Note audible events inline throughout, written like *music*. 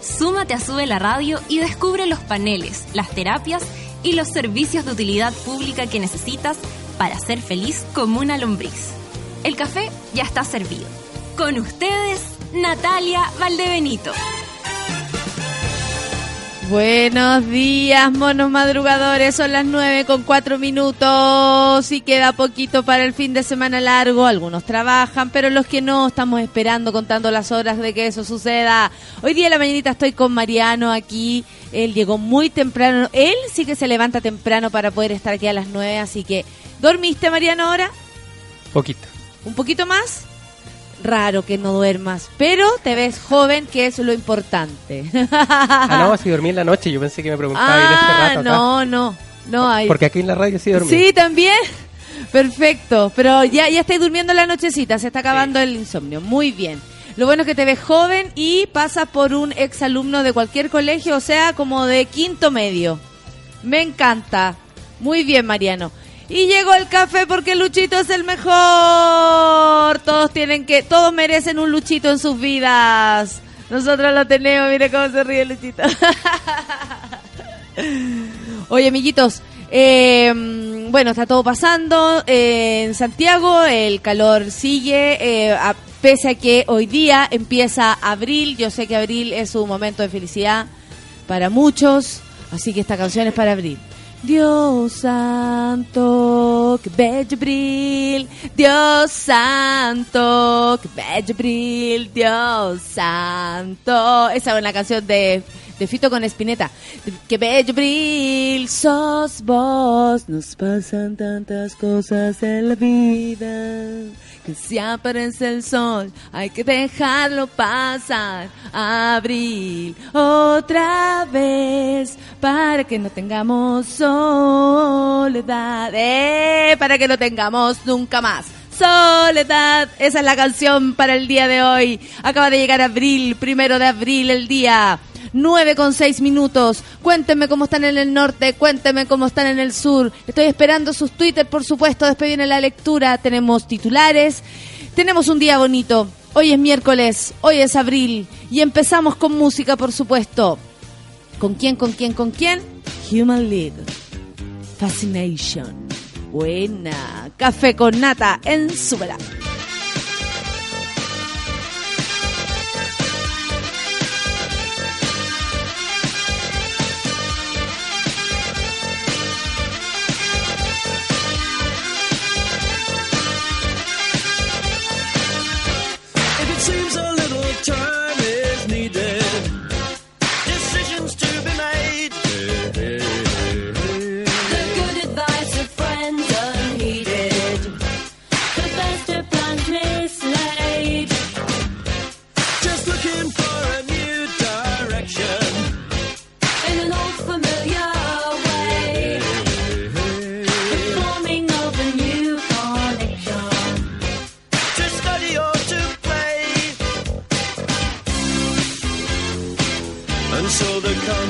Súmate a Sube la Radio y descubre los paneles, las terapias y los servicios de utilidad pública que necesitas para ser feliz como una lombriz. El café ya está servido. Con ustedes, Natalia Valdebenito. Buenos días, monos madrugadores. Son las nueve con cuatro minutos y queda poquito para el fin de semana largo. Algunos trabajan, pero los que no estamos esperando, contando las horas de que eso suceda. Hoy día de la mañanita estoy con Mariano aquí. Él llegó muy temprano. Él sí que se levanta temprano para poder estar aquí a las nueve, así que ¿dormiste, Mariano, ahora? Poquito. ¿Un poquito más? Raro que no duermas, pero te ves joven, que es lo importante. ah, no, si dormí en la noche, yo pensé que me preguntaba ah, este rato. No, no, no hay. Porque aquí en la radio sí dormí. Sí, también. *laughs* Perfecto, pero ya, ya estáis durmiendo la nochecita, se está acabando el insomnio. Muy bien. Lo bueno es que te ves joven y pasas por un ex alumno de cualquier colegio, o sea, como de quinto medio. Me encanta. Muy bien, Mariano. Y llegó el café porque Luchito es el mejor. Todos tienen que, todos merecen un Luchito en sus vidas. Nosotros lo tenemos, mire cómo se ríe Luchito. *laughs* Oye, amiguitos, eh, bueno, está todo pasando en Santiago, el calor sigue, eh, pese a que hoy día empieza abril, yo sé que abril es un momento de felicidad para muchos, así que esta canción es para abril. Dios santo, que bello Dios santo, que bello Dios santo. Esa es una canción de, de Fito con Espineta. Que bello bril, sos vos. Nos pasan tantas cosas en la vida que si aparece el sol hay que dejarlo pasar. Abril otra vez para que no tengamos soledad, eh, para que no tengamos nunca más. Soledad, esa es la canción para el día de hoy. Acaba de llegar abril, primero de abril, el día 9 con 6 minutos. Cuéntenme cómo están en el norte, cuéntenme cómo están en el sur. Estoy esperando sus Twitter, por supuesto. Después viene la lectura. Tenemos titulares. Tenemos un día bonito. Hoy es miércoles, hoy es abril. Y empezamos con música, por supuesto. ¿Con quién, con quién, con quién? Human League. Fascination. Buena. Café con nata en Súbela.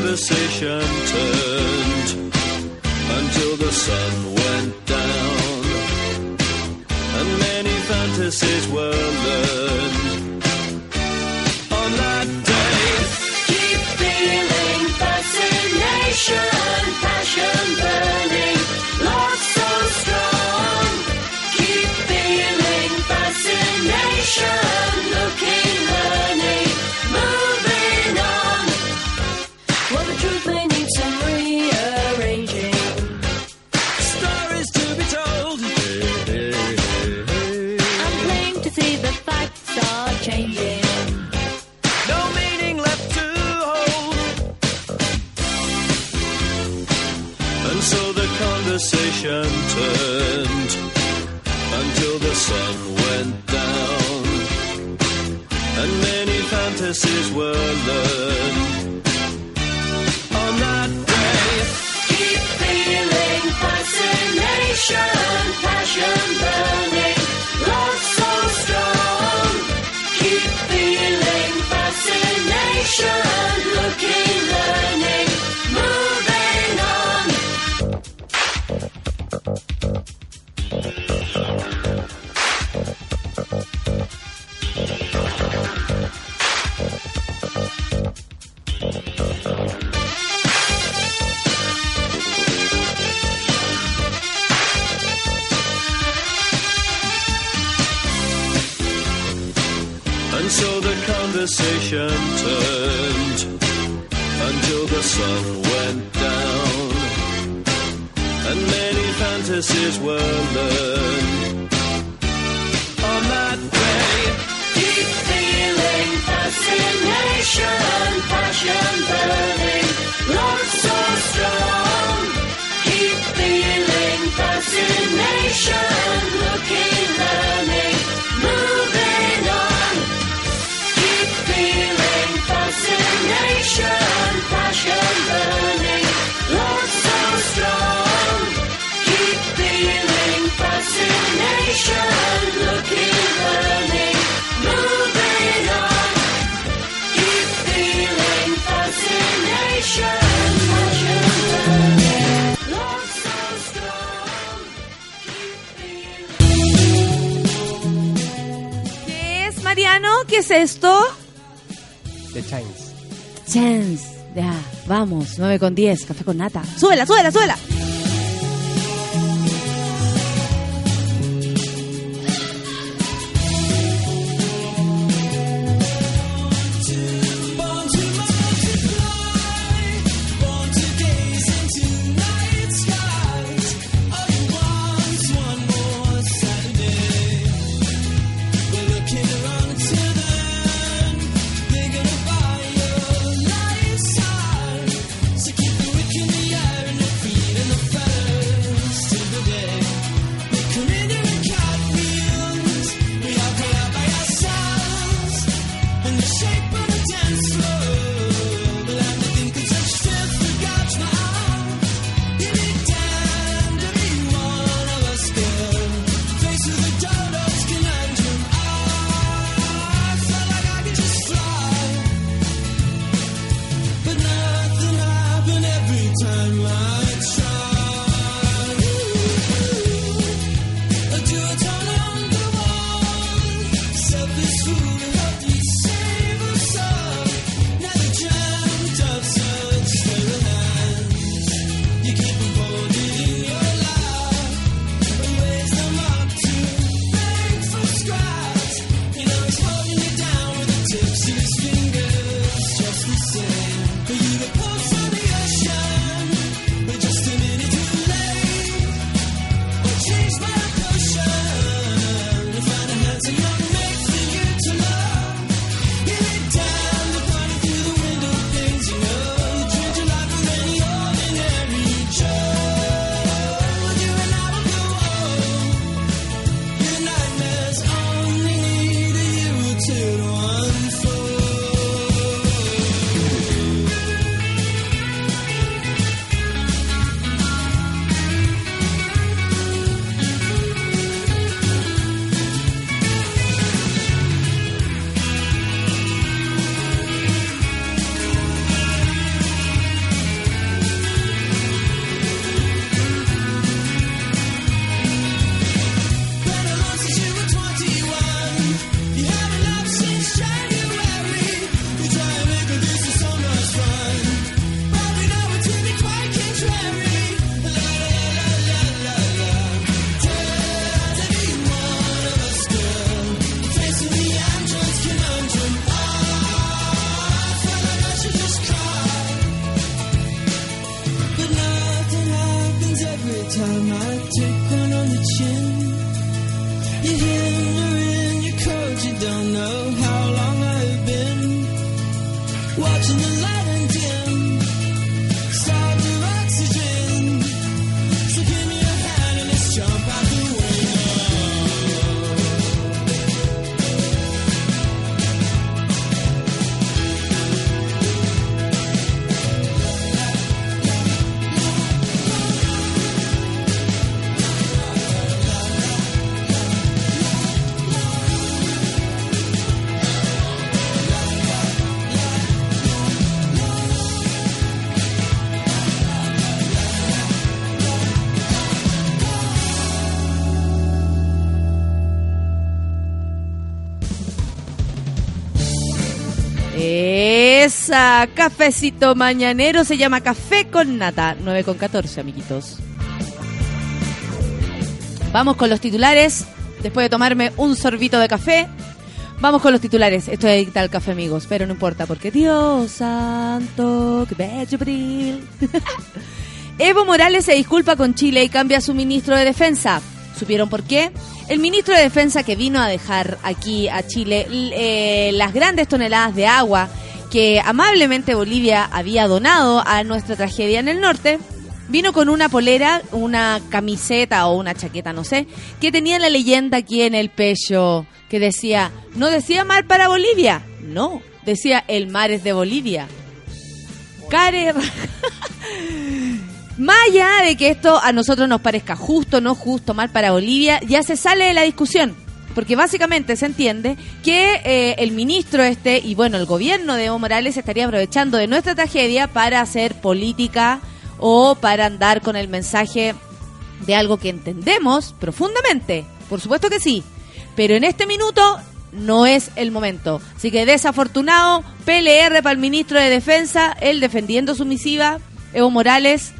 conversation turned. 9 con 10, café con nata. ¡Súbela, súbela, súbela! shake Cafecito mañanero, se llama Café con Nata, 9 con 14, amiguitos. Vamos con los titulares, después de tomarme un sorbito de café. Vamos con los titulares. Esto es tal café, amigos, pero no importa porque Dios santo, que bello abril. *laughs* Evo Morales se disculpa con Chile y cambia a su ministro de Defensa. ¿Supieron por qué? El ministro de Defensa que vino a dejar aquí a Chile eh, las grandes toneladas de agua que amablemente Bolivia había donado a nuestra tragedia en el norte, vino con una polera, una camiseta o una chaqueta, no sé, que tenía la leyenda aquí en el pecho, que decía, no decía mar para Bolivia, no, decía el mar es de Bolivia. Care... *laughs* Más allá de que esto a nosotros nos parezca justo, no justo, mal para Bolivia, ya se sale de la discusión. Porque básicamente se entiende que eh, el ministro este y bueno, el gobierno de Evo Morales estaría aprovechando de nuestra tragedia para hacer política o para andar con el mensaje de algo que entendemos profundamente. Por supuesto que sí. Pero en este minuto no es el momento. Así que desafortunado, PLR para el ministro de Defensa, él defendiendo su misiva, Evo Morales,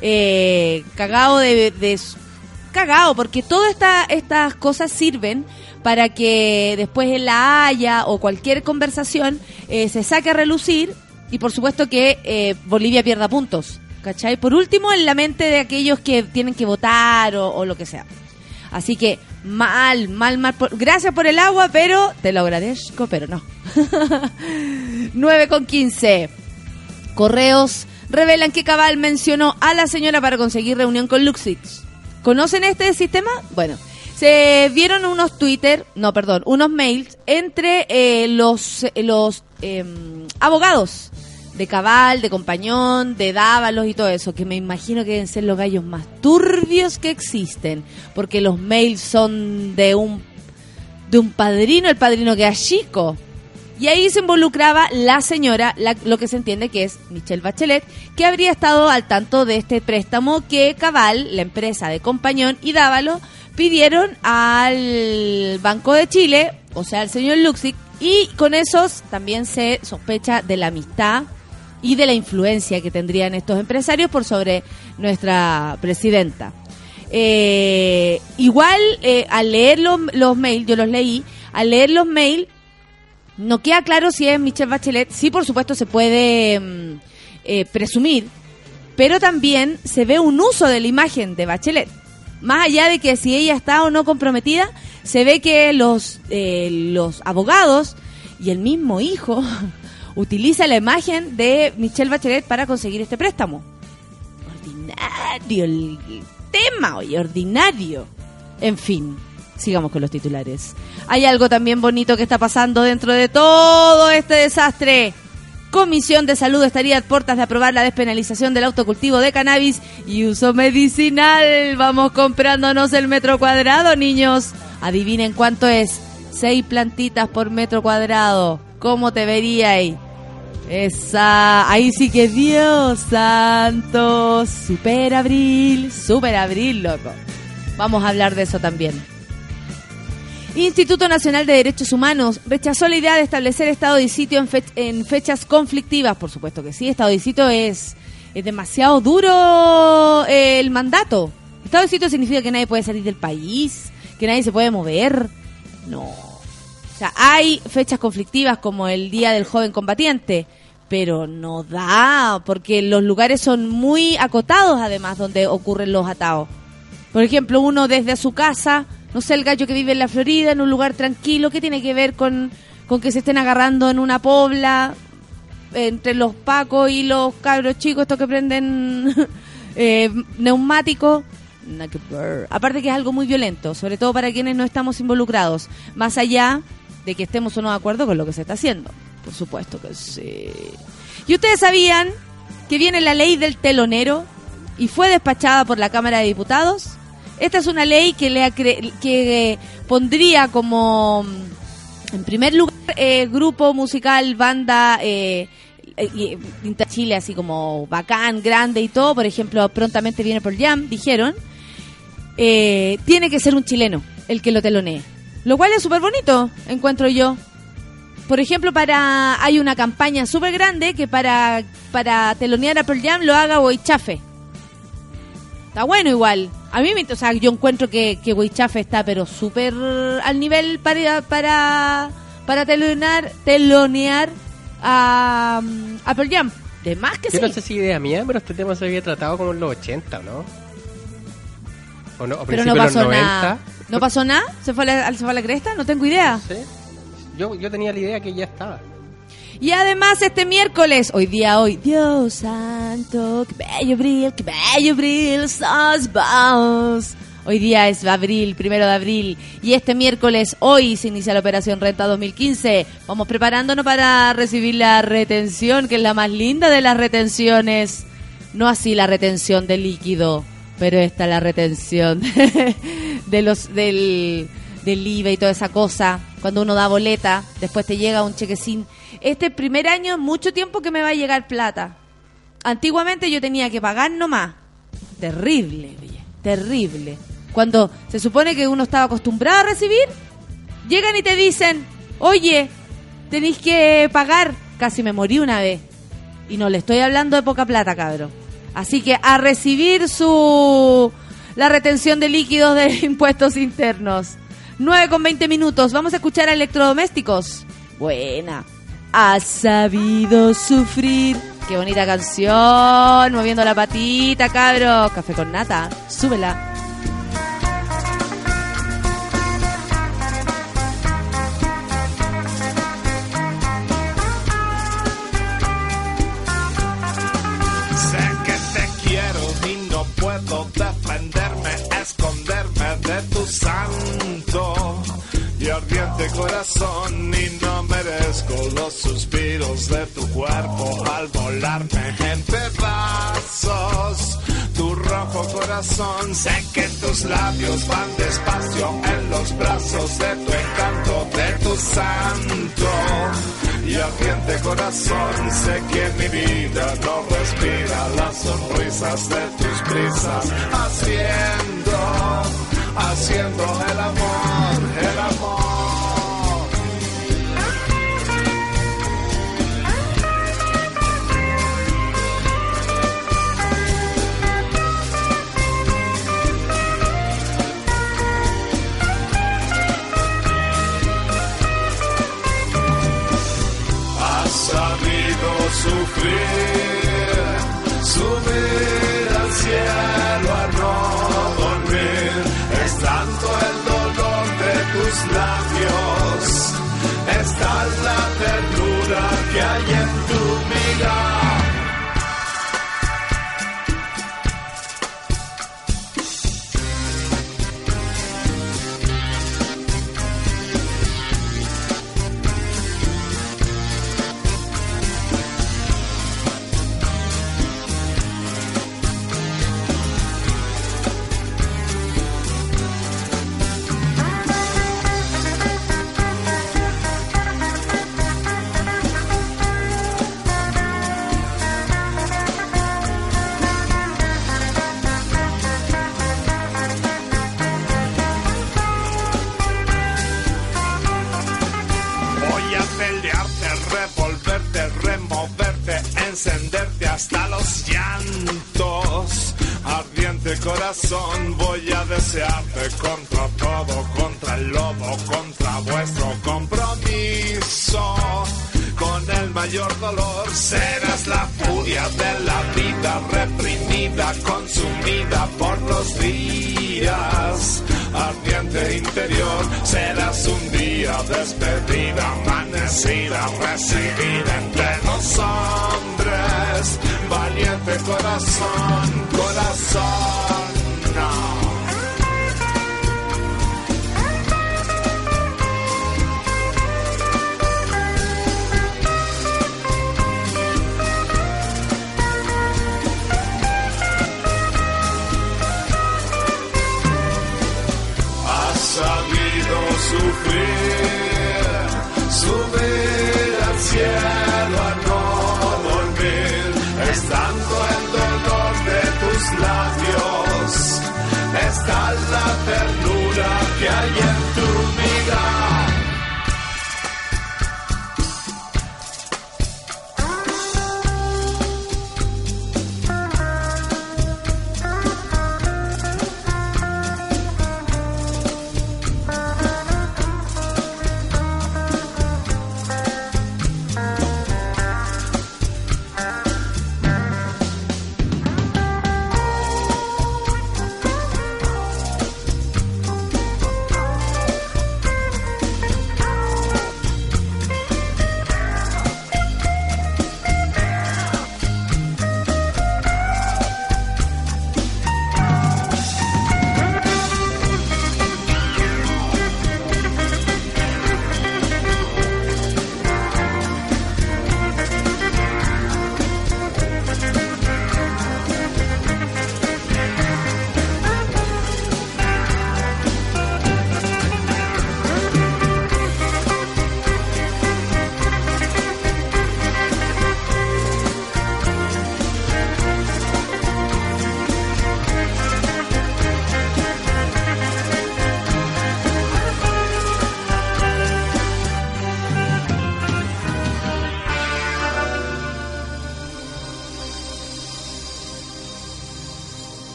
eh, cagado de, de- cagado, porque todas esta- estas cosas sirven para que después en la Haya o cualquier conversación eh, se saque a relucir y por supuesto que eh, Bolivia pierda puntos. ¿Cachai? Por último, en la mente de aquellos que tienen que votar o, lo que sea. Así que mal, mal, mal. por- gracias por el agua, pero te lo agradezco, pero no. *laughs* 9 con 15. Correos revelan que Cabal mencionó a la señora para conseguir reunión con Luxix. ¿Conocen este sistema? Bueno, se vieron unos Twitter, no, perdón, unos mails entre eh, los, eh, los em, abogados de Cabal, de Compañón, de Dávalos y todo eso, que me imagino que deben ser los gallos más turbios que existen, porque los mails son de un de un padrino, el padrino que es chico. Y ahí se involucraba la señora, la- lo que se entiende que es Michelle Bachelet, que habría estado al tanto de este préstamo que Cabal, la empresa de Compañón y Dávalo, pidieron al Banco de Chile, o sea, al señor Luxic, y con esos también se sospecha de la amistad y de la influencia que tendrían estos empresarios por sobre nuestra presidenta. Eh, igual, eh, al leer los, los mails, yo los leí, al leer los mails, no queda claro si es Michelle Bachelet. Sí, por supuesto, se puede mm, eh, presumir, pero también se ve un uso de la imagen de Bachelet. Más allá de que si ella está o no comprometida, se ve que los, eh, los abogados y el mismo hijo *laughs* utiliza la imagen de Michelle Bachelet para conseguir este préstamo. Ordinario el tema, oye, ordinario. En fin, sigamos con los titulares. Hay algo también bonito que está pasando dentro de todo este desastre. Comisión de Salud estaría a puertas de aprobar la despenalización del autocultivo de cannabis y uso medicinal. Vamos comprándonos el metro cuadrado, niños. Adivinen cuánto es. Seis plantitas por metro cuadrado. ¿Cómo te veríais? Esa, ahí sí que Dios santo, super abril, super abril, loco. Vamos a hablar de eso también. Instituto Nacional de Derechos Humanos rechazó la idea de establecer estado de sitio en, fe- en fechas conflictivas. Por supuesto que sí, estado de sitio es, es demasiado duro eh, el mandato. Estado de sitio significa que nadie puede salir del país, que nadie se puede mover. No. O sea, hay fechas conflictivas como el Día del Joven Combatiente, pero no da, porque los lugares son muy acotados además donde ocurren los atados. Por ejemplo, uno desde su casa, no sé, el gallo que vive en la Florida, en un lugar tranquilo, ¿qué tiene que ver con, con que se estén agarrando en una pobla entre los pacos y los cabros chicos, estos que prenden *laughs* eh, neumáticos? Aparte que es algo muy violento, sobre todo para quienes no estamos involucrados, más allá de que estemos o no de acuerdo con lo que se está haciendo. Por supuesto que sí. ¿Y ustedes sabían que viene la ley del telonero y fue despachada por la Cámara de Diputados? Esta es una ley que le que eh, pondría como mm, en primer lugar eh, grupo musical, banda eh, eh, Inter Chile así como bacán, grande y todo, por ejemplo, prontamente viene por Jam, dijeron, eh, tiene que ser un chileno el que lo telonee. Lo cual es súper bonito, encuentro yo. por ejemplo, para hay una campaña súper grande que para, para telonear a Pearl Jam lo haga Boichafe. Está bueno igual. A mí, me, o sea, yo encuentro que, que Boichafe está pero súper al nivel para para para telonear, telonear a, a Pearl Jam. De más que Yo sí. no sé si idea mía, pero este tema se había tratado como en los 80, ¿no? ¿O no? ¿O pero no de los pasó 90? nada. ¿No pasó nada? ¿Se fue, a la, ¿Se fue a la cresta? No tengo idea. Sí. Yo, yo tenía la idea que ya estaba. Y además este miércoles, hoy día hoy, Dios santo, que bello abril, que bello abril, sos vos. Hoy día es abril, primero de abril, y este miércoles, hoy se inicia la operación Renta 2015. Vamos preparándonos para recibir la retención, que es la más linda de las retenciones. No así la retención de líquido, pero esta la retención *laughs* de los del, del IVA y toda esa cosa. Cuando uno da boleta, después te llega un chequecín. Este primer año es mucho tiempo que me va a llegar plata. Antiguamente yo tenía que pagar nomás. Terrible, terrible. Cuando se supone que uno estaba acostumbrado a recibir, llegan y te dicen, oye, tenéis que pagar. Casi me morí una vez. Y no le estoy hablando de poca plata, cabrón. Así que a recibir su la retención de líquidos de *laughs* impuestos internos. 9 con 20 minutos. Vamos a escuchar a electrodomésticos. Buena. Has sabido sufrir. Qué bonita canción. Moviendo la patita, cabro. Café con nata. Súbela. Corazón y no merezco los suspiros de tu cuerpo al volarme en pedazos. Tu rojo corazón, sé que tus labios van despacio en los brazos de tu encanto, de tu santo y ardiente corazón, sé que mi vida no respira las sonrisas de tus prisas, haciendo, haciendo el amor, el amor. Sabido sufrir, subir al cielo a no dormir. Es tanto el dolor de tus labios, es tal la ternura que hay en tu mirar.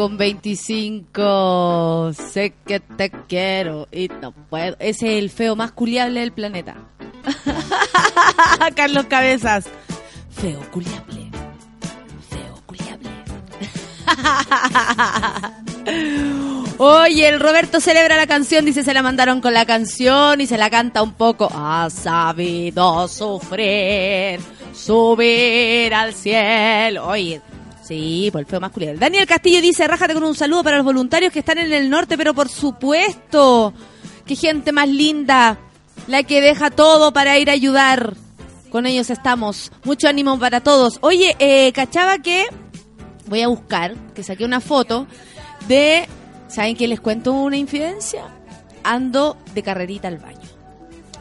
Con 25. Sé que te quiero y no puedo. Ese es el feo más culiable del planeta. *laughs* Carlos Cabezas. Feo culiable. Feo culiable. *laughs* Oye, el Roberto celebra la canción, dice se la mandaron con la canción y se la canta un poco. Ha sabido sufrir, subir al cielo. Oye, sí, por el feo masculino. Daniel Castillo dice, rájate con un saludo para los voluntarios que están en el norte, pero por supuesto, qué gente más linda, la que deja todo para ir a ayudar. Con ellos estamos. Mucho ánimo para todos. Oye, eh, cachaba que voy a buscar, que saqué una foto de, ¿saben qué les cuento una infidencia? Ando de carrerita al baño.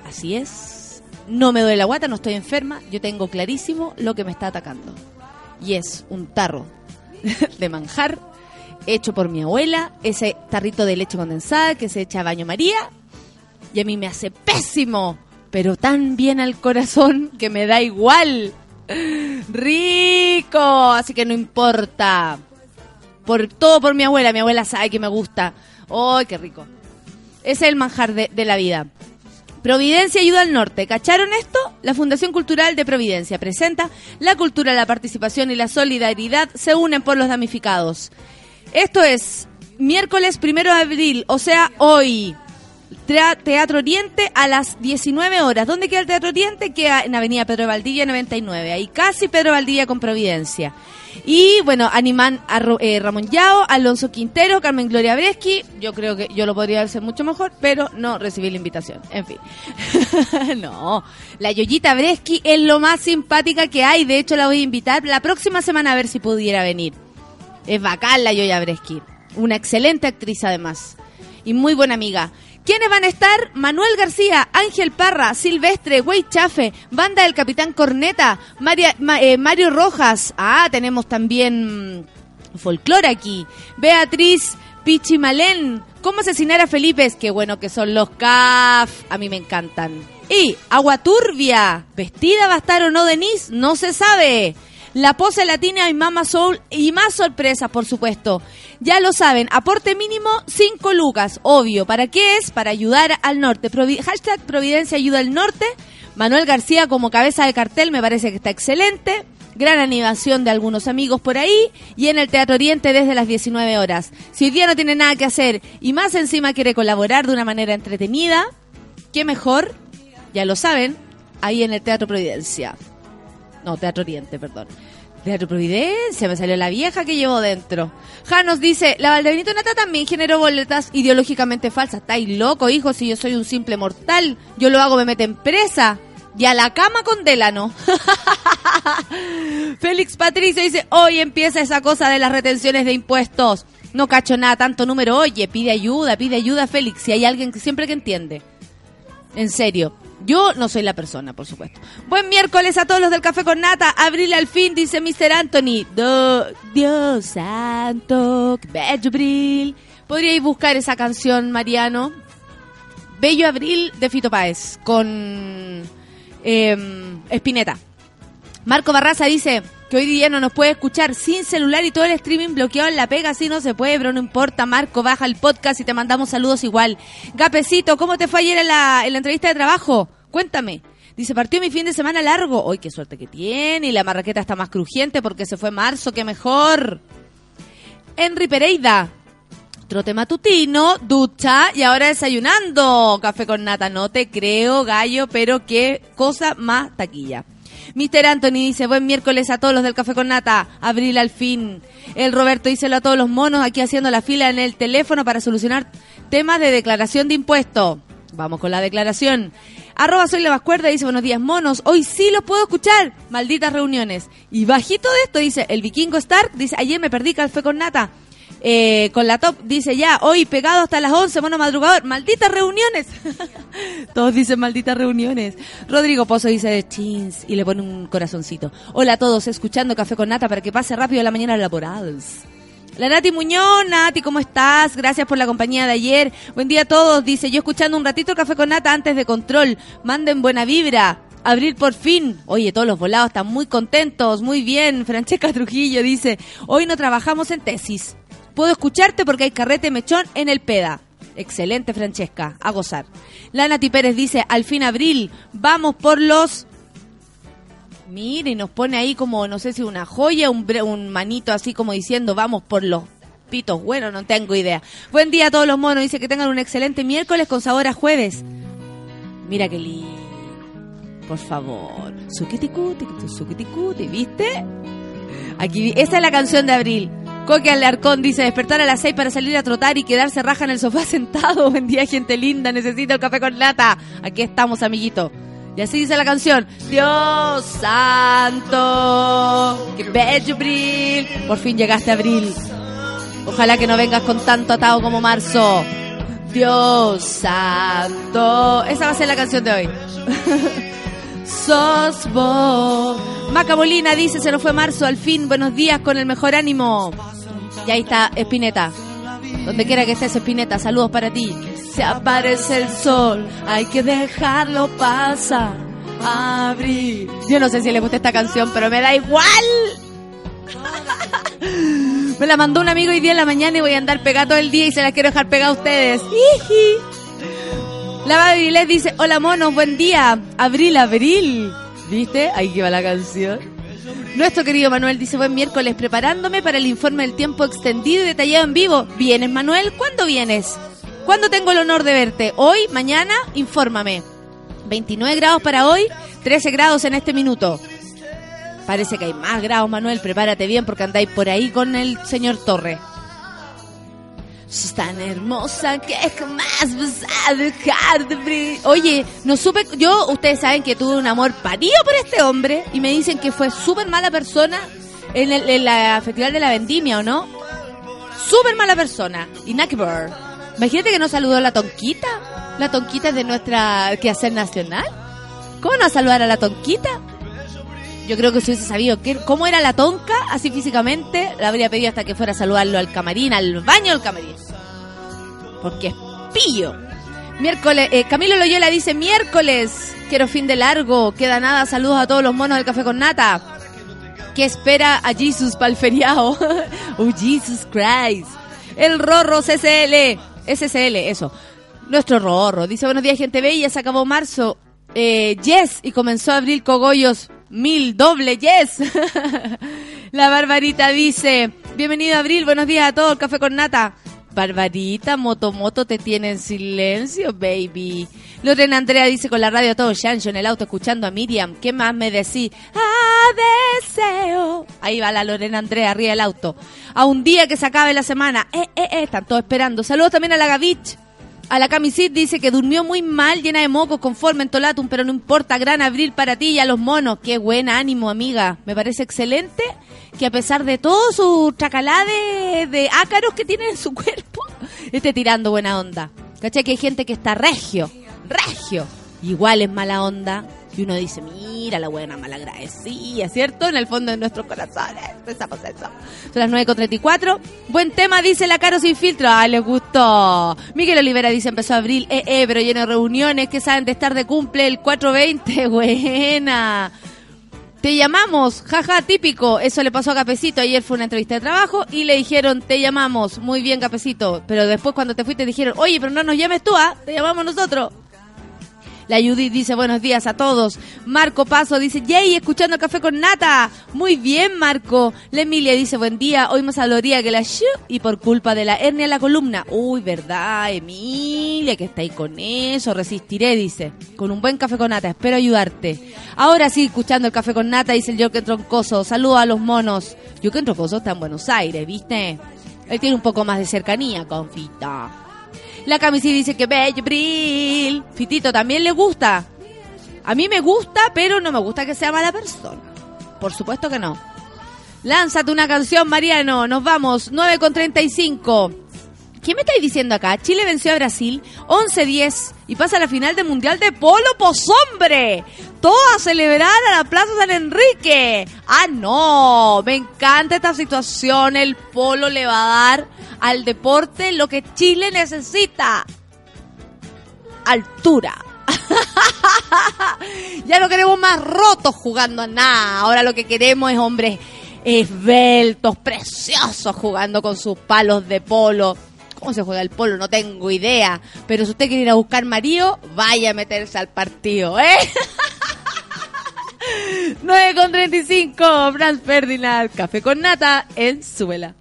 Así es. No me duele la guata, no estoy enferma. Yo tengo clarísimo lo que me está atacando. Y es un tarro *laughs* de manjar hecho por mi abuela, ese tarrito de leche condensada que se echa a baño María. Y a mí me hace pésimo, pero tan bien al corazón que me da igual. Rico, así que no importa. Por todo por mi abuela, mi abuela sabe que me gusta. ¡Ay, qué rico! Ese es el manjar de la vida. Providencia Ayuda al Norte. ¿Cacharon esto? La Fundación Cultural de Providencia presenta La cultura, la participación y la solidaridad se unen por los damnificados. Esto es miércoles primero de abril, o sea, hoy. Teatro Oriente a las 19 horas. ¿Dónde queda el Teatro Oriente? Queda en Avenida Pedro Valdivia 99. Ahí casi Pedro Valdivia con Providencia. Y bueno, animan a eh, Ramón Yao, Alonso Quintero, Carmen Gloria Breschi. Yo creo que yo lo podría hacer mucho mejor, pero no recibí la invitación. En fin. *laughs* no, la Yoyita Breschi es lo más simpática que hay. De hecho, la voy a invitar la próxima semana a ver si pudiera venir. Es bacán la Yoya Breschi. Una excelente actriz además. Y muy buena amiga. ¿Quiénes van a estar? Manuel García, Ángel Parra, Silvestre, Güey Chafe, Banda del Capitán Corneta, Maria- Ma- eh, Mario Rojas. Ah, tenemos también mm, folclore aquí. Beatriz Pichimalén. ¿Cómo asesinar a Felipe? Qué bueno que son los CAF. A mí me encantan. Y Agua Turbia. ¿Vestida va a estar o no Denise? No se sabe. La pose latina y Mama Soul y más sorpresas, por supuesto. Ya lo saben, aporte mínimo 5 lucas, obvio. ¿Para qué es? Para ayudar al norte. Hashtag Providencia Ayuda al Norte. Manuel García como cabeza de cartel me parece que está excelente. Gran animación de algunos amigos por ahí. Y en el Teatro Oriente desde las 19 horas. Si hoy día no tiene nada que hacer y más encima quiere colaborar de una manera entretenida, qué mejor, ya lo saben, ahí en el Teatro Providencia. No, Teatro Oriente, perdón. Teatro Providencia, me salió la vieja que llevo dentro. Janos dice, la Valdebenito Nata también generó boletas ideológicamente falsas. ¿Estáis loco, hijo? Si yo soy un simple mortal, yo lo hago, me meten presa. Y a la cama con Delano. *laughs* Félix Patricio dice, hoy empieza esa cosa de las retenciones de impuestos. No cacho nada, tanto número. Oye, pide ayuda, pide ayuda, Félix. Si hay alguien que siempre que entiende. En serio. Yo no soy la persona, por supuesto. Buen miércoles a todos los del Café con Nata. Abril al fin, dice Mr. Anthony. Do- Dios santo, bello abril. ¿Podríais buscar esa canción, Mariano? Bello Abril de Fito Páez, con eh, Espineta. Marco Barraza dice que hoy día no nos puede escuchar sin celular y todo el streaming bloqueado en la pega, así no se puede, pero no importa, Marco, baja el podcast y te mandamos saludos igual. Gapecito, ¿cómo te fue ayer la, en la entrevista de trabajo? Cuéntame. Dice, partió mi fin de semana largo. ¡Ay, qué suerte que tiene! Y la marraqueta está más crujiente porque se fue marzo, qué mejor. Henry Pereida, trote matutino, ducha y ahora desayunando. Café con nata, no te creo, gallo, pero qué cosa más taquilla. Mr. Anthony dice, buen miércoles a todos los del Café con Nata, abril al fin. El Roberto díselo a todos los monos aquí haciendo la fila en el teléfono para solucionar temas de declaración de impuestos. Vamos con la declaración. Arroba soy la dice, buenos días monos, hoy sí los puedo escuchar. Malditas reuniones. Y bajito de esto dice, el vikingo Stark dice, ayer me perdí Café con Nata. Eh, con la top dice ya, hoy pegado hasta las 11, mono madrugador, malditas reuniones. *laughs* todos dicen malditas reuniones. Rodrigo Pozo dice de chins y le pone un corazoncito. Hola a todos, escuchando Café con Nata para que pase rápido la mañana laboral. La Nati Muñoz, Nati, ¿cómo estás? Gracias por la compañía de ayer. Buen día a todos, dice, yo escuchando un ratito Café con Nata antes de control. Manden buena vibra. Abril por fin. Oye, todos los volados están muy contentos, muy bien. Francesca Trujillo dice, hoy no trabajamos en tesis. Puedo escucharte porque hay carrete mechón en el PEDA. Excelente, Francesca. A gozar. La Nati Pérez dice, al fin abril, vamos por los... Mire, y nos pone ahí como, no sé si una joya, un, un manito así como diciendo, vamos por los pitos. Bueno, no tengo idea. Buen día a todos los monos. Dice que tengan un excelente miércoles con sabor a jueves. Mira qué lindo. Por favor. Suquiticuti, suquiticuti, ¿viste? Aquí, esa es la canción de abril. Coque Alarcón dice, despertar a las seis para salir a trotar y quedarse raja en el sofá *laughs* sentado. Buen día, gente linda, necesito el café con lata. Aquí estamos, amiguito. Y así dice la canción. Dios santo, qué bello abril. Por fin llegaste abril. Ojalá que no vengas con tanto atado como marzo. Dios santo. Esa va a ser la canción de hoy. *laughs* Sos vos. Maca Molina dice, se nos fue marzo, al fin, buenos días con el mejor ánimo. Y ahí está Espineta. Donde quiera que estés, Espineta, saludos para ti. Se aparece el sol, hay que dejarlo pasar. Abril. Yo no sé si le gusta esta canción, pero me da igual. Me la mandó un amigo hoy día en la mañana y voy a andar pegada todo el día y se la quiero dejar pegada a ustedes. La Babilés dice, hola monos, buen día. Abril, abril. ¿Viste? Ahí que va la canción. Nuestro querido Manuel dice, buen miércoles, preparándome para el informe del tiempo extendido y detallado en vivo. ¿Vienes, Manuel? ¿Cuándo vienes? ¿Cuándo tengo el honor de verte? ¿Hoy? ¿Mañana? Infórmame. 29 grados para hoy, 13 grados en este minuto. Parece que hay más grados, Manuel. Prepárate bien porque andáis por ahí con el señor Torre. Es tan hermosa que jamás vas a dejar. Oye, no supe. Yo, ustedes saben que tuve un amor parido por este hombre y me dicen que fue súper mala persona en, el, Festival de la Vendimia, ¿o no? Súper mala persona. Y ver. Imagínate que no saludó la Tonquita. La Tonquita es de nuestra quehacer nacional. ¿Cómo no saludar a la Tonquita? Yo creo que si hubiese sabido qué- cómo era la tonca, así físicamente, la habría pedido hasta que fuera a saludarlo al camarín, al baño del camarín. Porque es pillo. Miércoles, eh, Camilo Loyola dice, miércoles, quiero fin de largo, queda nada, saludos a todos los monos del café con nata. ¿Qué espera a Jesus para el feriado? *laughs* oh, Jesus Christ. El Rorro CCL, SCL, eso. Nuestro Rorro. Dice, buenos días, gente bella, se acabó marzo. Eh, yes, y comenzó abril cogollos. Mil, doble, yes. *laughs* La Barbarita dice, bienvenido Abril, buenos días a todos, café con nata. Barbarita, Moto Moto te tiene en silencio, baby. Lorena Andrea dice con la radio todo Shancho en el auto escuchando a Miriam. ¿Qué más me decís? Ah, deseo. Ahí va la Lorena Andrea arriba del auto. A un día que se acabe la semana. Eh, eh, eh, están todos esperando. Saludos también a la Gavich. A la Camisit dice que durmió muy mal, llena de mocos, conforme en Tolatum, pero no importa, gran abril para ti y a los monos. Qué buen ánimo, amiga. Me parece excelente que a pesar de todo su tracalá de, de ácaros que tiene en su *laughs* cuerpo, esté tirando buena onda. ¿Cachai? Que hay gente que está regio, regio. Igual es mala onda. Y uno dice, mira la buena malagradecida, ¿cierto? En el fondo de nuestros corazones. Pensamos eso. Son las 9.34. Buen tema, dice la Caro sin filtro. Ay, les gustó. Miguel Olivera dice, empezó abril. Eh, eh, pero lleno de reuniones que saben de estar de cumple el 420. *laughs* Buena. Te llamamos, jaja, típico. Eso le pasó a Capecito. Ayer fue una entrevista de trabajo y le dijeron, te llamamos. Muy bien, Capecito. Pero después cuando te fuiste dijeron, oye, pero no nos llames tú, ¿ah? Te llamamos nosotros. La Judith dice buenos días a todos. Marco Paso dice, yay, escuchando café con nata. Muy bien, Marco. La Emilia dice, buen día, hoy más doloría que la shu y por culpa de la hernia en la columna. Uy, verdad, Emilia, que está ahí con eso. Resistiré, dice. Con un buen café con nata, espero ayudarte. Ahora sí, escuchando el café con nata, dice el Joker Troncoso. Saludos a los monos. Joker Troncoso está en Buenos Aires, ¿viste? Él tiene un poco más de cercanía con Fita. La camisita dice que bello, Bril. Fitito también le gusta. A mí me gusta, pero no me gusta que sea mala persona. Por supuesto que no. Lánzate una canción, Mariano. Nos vamos. 9 con 35. ¿Qué me estáis diciendo acá? Chile venció a Brasil 11-10 y pasa la final del Mundial de Polo Posombre. Todas a celebrar a la Plaza San Enrique. Ah, no, me encanta esta situación. El polo le va a dar al deporte lo que Chile necesita. Altura. *laughs* ya no queremos más rotos jugando a nada. Ahora lo que queremos es hombres esbeltos, preciosos, jugando con sus palos de polo ¿Cómo se juega el polo? No tengo idea. Pero si usted quiere ir a buscar marido, vaya a meterse al partido, ¿eh? *laughs* 9 con 35, Franz Ferdinand, café con nata en suela.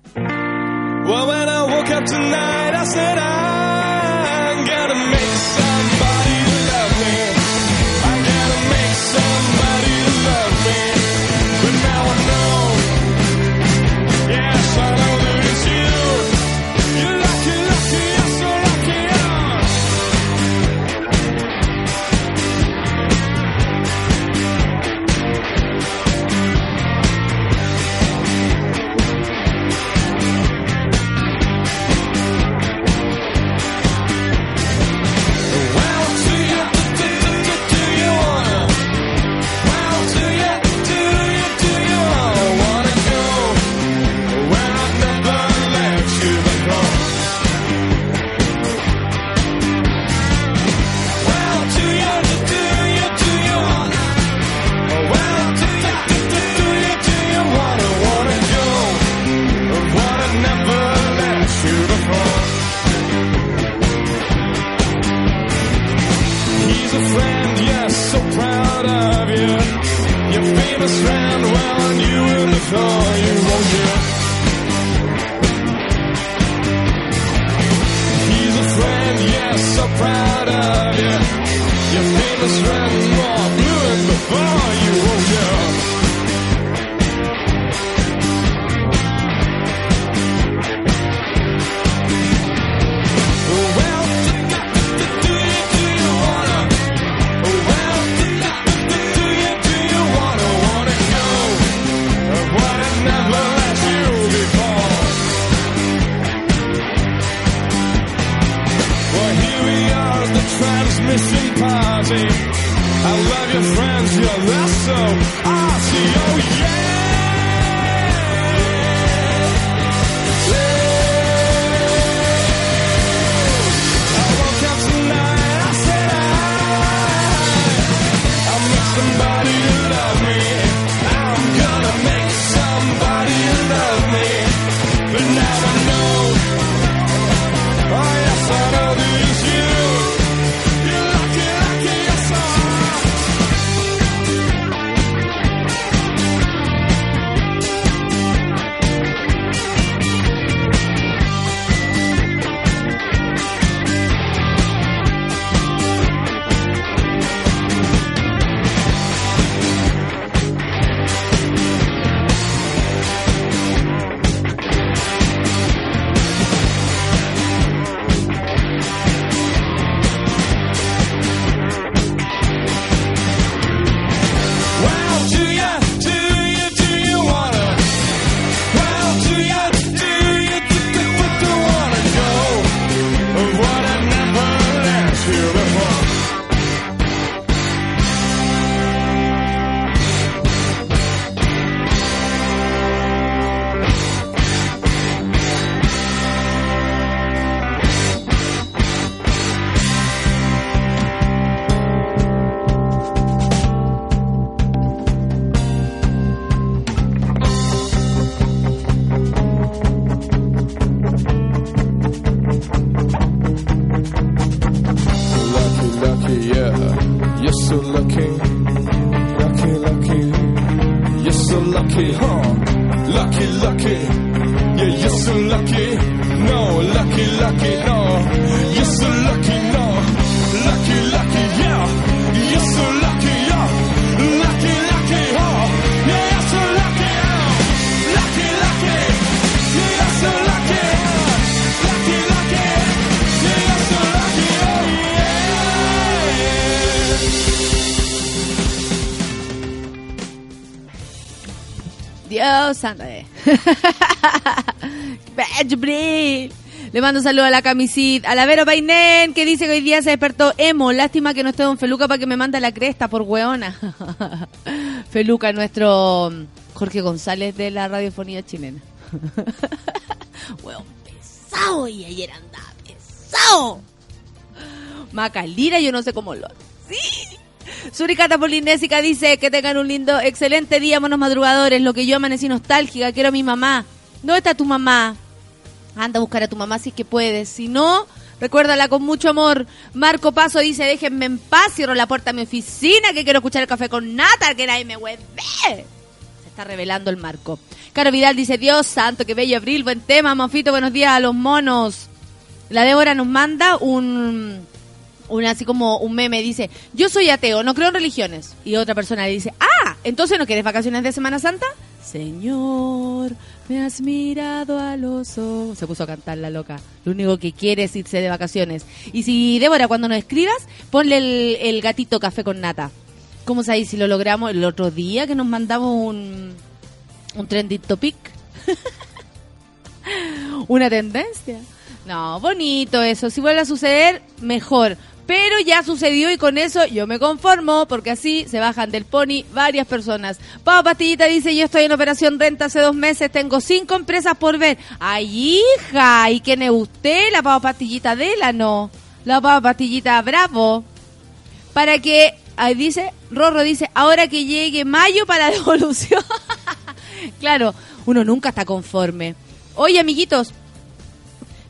Your famous round mando un saludo a la camisita a la Vero Painen, que dice que hoy día se despertó emo. Lástima que no esté Don Feluca para que me mande la cresta, por weona. *laughs* Feluca, nuestro mm, Jorge González de la radiofonía chilena. *laughs* Weón pesado y ayer andaba pesado. Macalira, yo no sé cómo lo. Suricata Polinésica dice que tengan un lindo, excelente día, monos madrugadores. Lo que yo amanecí nostálgica, quiero a mi mamá. ¿Dónde está tu mamá? Anda a buscar a tu mamá si es que puedes. Si no, recuérdala con mucho amor. Marco Paso dice, déjenme en paz, cierro la puerta a mi oficina, que quiero escuchar el café con nata, que nadie me hueve. Se está revelando el Marco. Caro Vidal dice, Dios santo, qué bello abril, buen tema, Mofito, buenos días a los monos. La Débora nos manda un, un así como un meme, dice, yo soy ateo, no creo en religiones. Y otra persona le dice, ah, entonces no quieres vacaciones de Semana Santa? Señor, me has mirado a los ojos. Se puso a cantar la loca. Lo único que quiere es irse de vacaciones. Y si, Débora, cuando nos escribas, ponle el, gatito café con nata. ¿Cómo sabéis si lo logramos el otro día que nos mandamos un, un trending topic? *laughs* Una tendencia. No, bonito eso. Si vuelve a suceder, mejor. Pero ya sucedió y con eso yo me conformo porque así se bajan del pony varias personas. Pau Pastillita dice, yo estoy en operación renta hace dos meses, tengo cinco empresas por ver. Ay, hija, ¿y quién es usted? La Pau Pastillita de la no. La Pau Pastillita Bravo. Para que, ahí dice, Rorro dice, ahora que llegue mayo para devolución. *laughs* claro, uno nunca está conforme. Oye, amiguitos,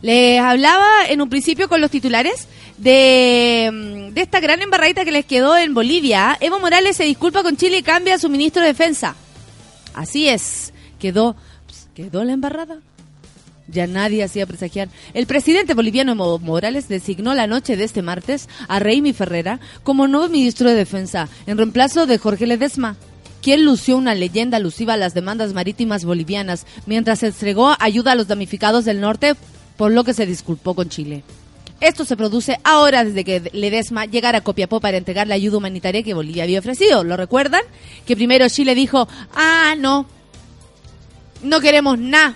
les hablaba en un principio con los titulares de, mm, de esta gran embarradita que les quedó en Bolivia. Evo Morales se disculpa con Chile y cambia a su ministro de Defensa. Así es, quedó, pues, quedó la embarrada. Ya nadie hacía presagiar. El presidente boliviano Evo Morales designó la noche de este martes a Reimi Ferrera como nuevo ministro de Defensa, en reemplazo de Jorge Ledesma, quien lució una leyenda alusiva a las demandas marítimas bolivianas, mientras entregó ayuda a los damnificados del norte, por lo que se disculpó con Chile. Esto se produce ahora desde que Ledesma llegara a Copiapó para entregar la ayuda humanitaria que Bolivia había ofrecido. ¿Lo recuerdan? Que primero Chile dijo, ah, no, no queremos nada.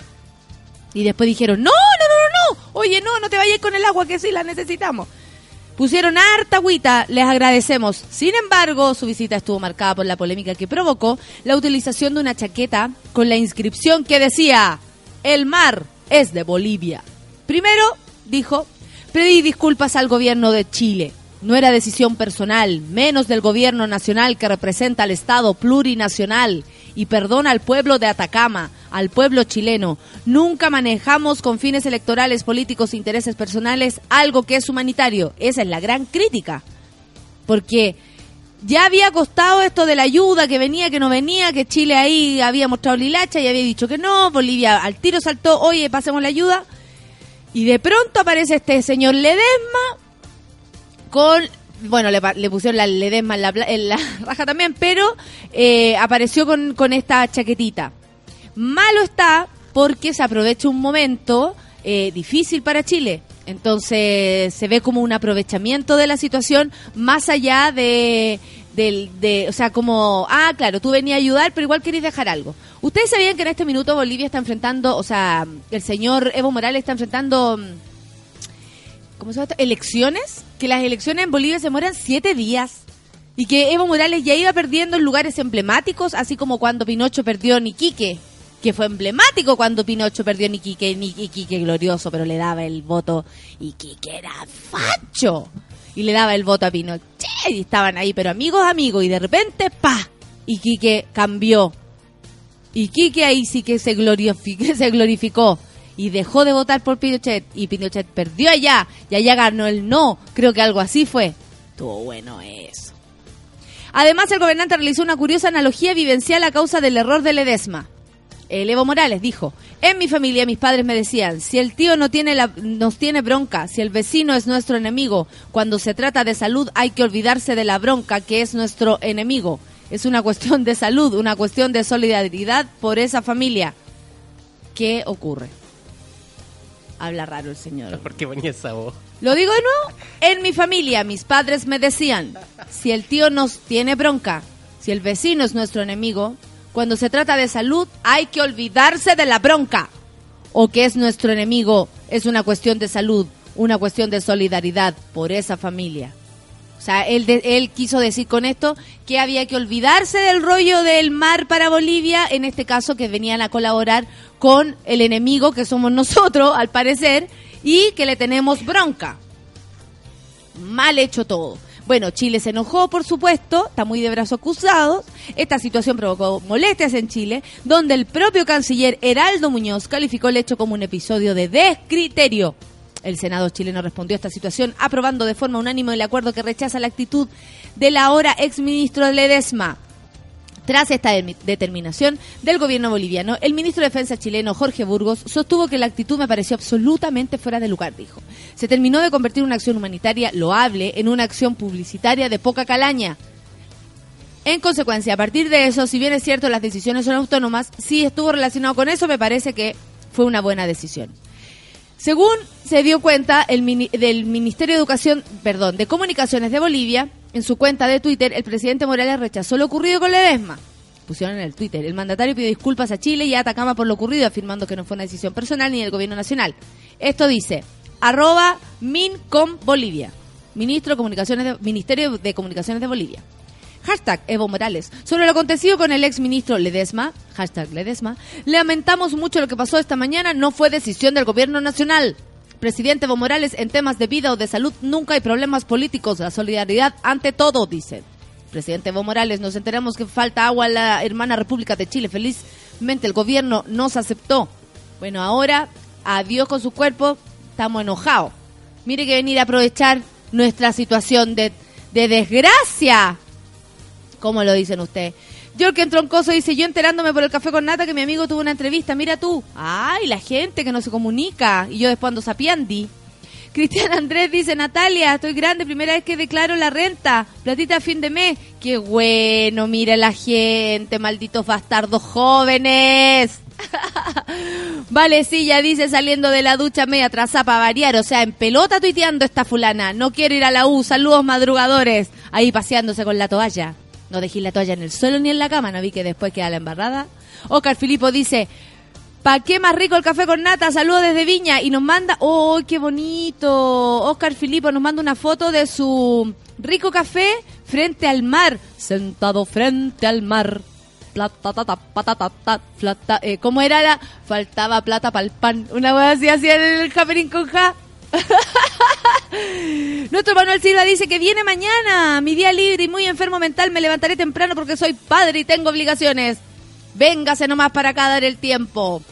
Y después dijeron, no, no, no, no, no, oye, no, no te vayas con el agua que sí la necesitamos. Pusieron harta agüita, les agradecemos. Sin embargo, su visita estuvo marcada por la polémica que provocó la utilización de una chaqueta con la inscripción que decía, el mar es de Bolivia. Primero, dijo, pedí disculpas al gobierno de Chile. No era decisión personal, menos del gobierno nacional que representa al Estado plurinacional. Y perdona al pueblo de Atacama, al pueblo chileno. Nunca manejamos con fines electorales, políticos e intereses personales algo que es humanitario. Esa es la gran crítica. Porque ya había costado esto de la ayuda, que venía, que no venía, que Chile ahí había mostrado lilacha y había dicho que no, Bolivia al tiro saltó, oye, pasemos la ayuda. Y de pronto aparece este señor Ledesma con bueno, le, pusieron la Ledesma en la, en la *laughs* raja también, pero eh, apareció con, con esta chaquetita. Malo está porque se aprovecha un momento eh, difícil para Chile. Entonces se ve como un aprovechamiento de la situación más allá de, del, de, o sea, como, ah, claro, tú venías a ayudar, pero igual querías dejar algo. Ustedes sabían que en este minuto Bolivia está enfrentando, o sea, el señor Evo Morales está enfrentando, mm, ¿cómo se llama esto? Elecciones, que las elecciones en Bolivia se demoran siete días. Y que Evo Morales ya iba perdiendo en lugares emblemáticos, así como cuando Pinocho perdió en Iquique, que fue emblemático cuando Pinocho perdió en Iquique, en Iquique glorioso, pero le daba el voto, Iquique era facho, y le daba el voto a Pinochet, y estaban ahí, pero amigos, amigos, y de repente, pa, Iquique cambió. Iquique ahí sí que se glorificó, *laughs* se glorificó y dejó de votar por Pinochet y Pinochet perdió allá y allá ganó el no. Creo que algo así fue. Estuvo bueno eso. Además, el gobernante realizó una curiosa analogía vivencial a causa del error de Ledesma. El Evo Morales dijo, en mi familia mis padres me decían, si el tío no tiene la, nos tiene bronca, si el vecino es nuestro enemigo, cuando se trata de salud hay que olvidarse de la bronca que es nuestro enemigo. Es una cuestión de salud, una cuestión de solidaridad por esa familia. ¿Qué ocurre? Habla raro el señor. ¿Por qué ponía esa voz? Lo digo de nuevo. En mi familia, mis padres me decían, si el tío nos tiene bronca, si el vecino es nuestro enemigo, cuando se trata de salud hay que olvidarse de la bronca. O que es nuestro enemigo es una cuestión de salud, una cuestión de solidaridad por esa familia. O sea, él, de- él quiso decir con esto que había que olvidarse del rollo del mar para Bolivia, en este caso que venían a colaborar con el enemigo que somos *laughs* nosotros, al parecer, y que le tenemos bronca. Mal hecho todo. Bueno, Chile se enojó, por supuesto, está muy de brazos cruzados. Esta situación provocó molestias en Chile, donde el propio canciller Heraldo Muñoz calificó el hecho como un episodio de descriterio. El Senado chileno respondió a esta situación aprobando de forma unánime el acuerdo que rechaza la actitud del ahora exministro Ledesma. Tras esta de- determinación del gobierno boliviano, el ministro de Defensa chileno Jorge Burgos sostuvo que la actitud me pareció absolutamente fuera de lugar, dijo. Se terminó de convertir una acción humanitaria loable en una acción publicitaria de poca calaña. En consecuencia, a partir de eso, si bien es cierto las decisiones son autónomas, si estuvo relacionado con eso, me parece que fue una buena decisión. Según se dio cuenta el del Ministerio de Educación, perdón, de Comunicaciones de Bolivia, en su cuenta de Twitter, el presidente Morales rechazó lo ocurrido con Ledesma. Pusieron en el Twitter. El mandatario pidió disculpas a Chile y a Atacama por lo ocurrido, afirmando que no fue una decisión personal ni del gobierno nacional. Esto dice, arroba Mincom Bolivia, Ministro de Comunicaciones Ministerio de Comunicaciones de Bolivia. Hashtag Evo Morales. Sobre lo acontecido con el ex ministro Ledesma, hashtag Ledesma, lamentamos mucho lo que pasó esta mañana, no fue decisión del gobierno nacional. Presidente Evo Morales, en temas de vida o de salud nunca hay problemas políticos, la solidaridad ante todo, dice. Presidente Evo Morales, nos enteramos que falta agua en la hermana República de Chile. Felizmente el gobierno nos aceptó. Bueno, ahora, adiós con su cuerpo, estamos enojados. Mire que venir a aprovechar nuestra situación de, de desgracia. ¿Cómo lo dicen ustedes? Jorgen Troncoso dice, yo enterándome por el café con nata que mi amigo tuvo una entrevista, mira tú. Ay, la gente que no se comunica. Y yo después ando sapiandi. *laughs* Cristian Andrés dice, Natalia, estoy grande, primera vez que declaro la renta, platita a fin de mes. Qué bueno, mira la gente, malditos bastardos jóvenes. *laughs* Vale, sí, ya dice saliendo de la ducha media atrasada para variar, o sea, en pelota tuiteando esta fulana. No quiero ir a la U, saludos madrugadores. Ahí paseándose con la toalla. No dejé la toalla en el suelo ni en la cama, no vi que después queda la embarrada. Oscar Filipo dice, ¿pa qué más rico el café con nata? Saludos desde Viña y nos manda, ¡oh, qué bonito! Oscar Filipo nos manda una foto de su rico café frente al mar, sentado frente al mar. Plata, ta, ta, patata, ta, flata, eh, ¿Cómo era la? Faltaba plata para el pan. Una vez así hacía el Javerín con ja. *laughs* *laughs* Nuestro Manuel Silva dice que viene mañana, mi día libre y muy enfermo mental, me levantaré temprano porque soy padre y tengo obligaciones. Véngase nomás para acá dar el tiempo.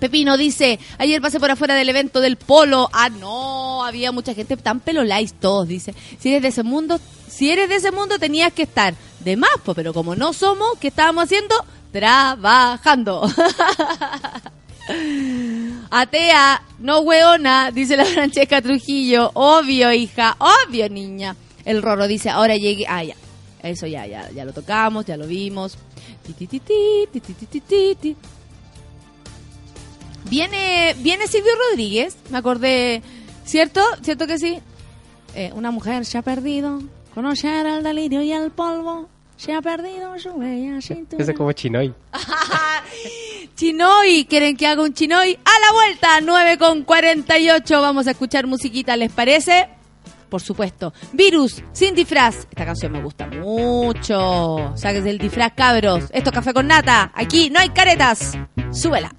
Pepino dice, ayer pasé por afuera del evento del polo. Ah, no, había mucha gente tan pelolais todos, dice. Si eres de ese mundo, si eres de ese mundo tenías que estar. De más, po, pero como no somos, ¿qué estábamos haciendo? Trabajando. *laughs* Atea, no hueona, dice la *laughs* Francesca Trujillo. Obvio, hija, obvio, niña. El Rorro dice, ahora llegué. Ah, ya. Eso ya, ya, ya lo tocamos, ya lo vimos. Ti, ti, ti, viene, viene Silvio Rodríguez, me acordé. ¿Cierto? ¿Cierto que sí? Eh, una mujer se ha perdido. Conocer al delirio y al polvo se ha perdido su bella cintura. Ese es como Chinoy. *laughs* Chinoy, ¿quieren que haga un chinoy? A la vuelta, 9 con 48, vamos a escuchar musiquita, ¿les parece? Por supuesto. Virus, sin disfraz. Esta canción me gusta mucho. Sáquese el disfraz, cabros. Esto es Café con Nata. Aquí no hay caretas. Súbela.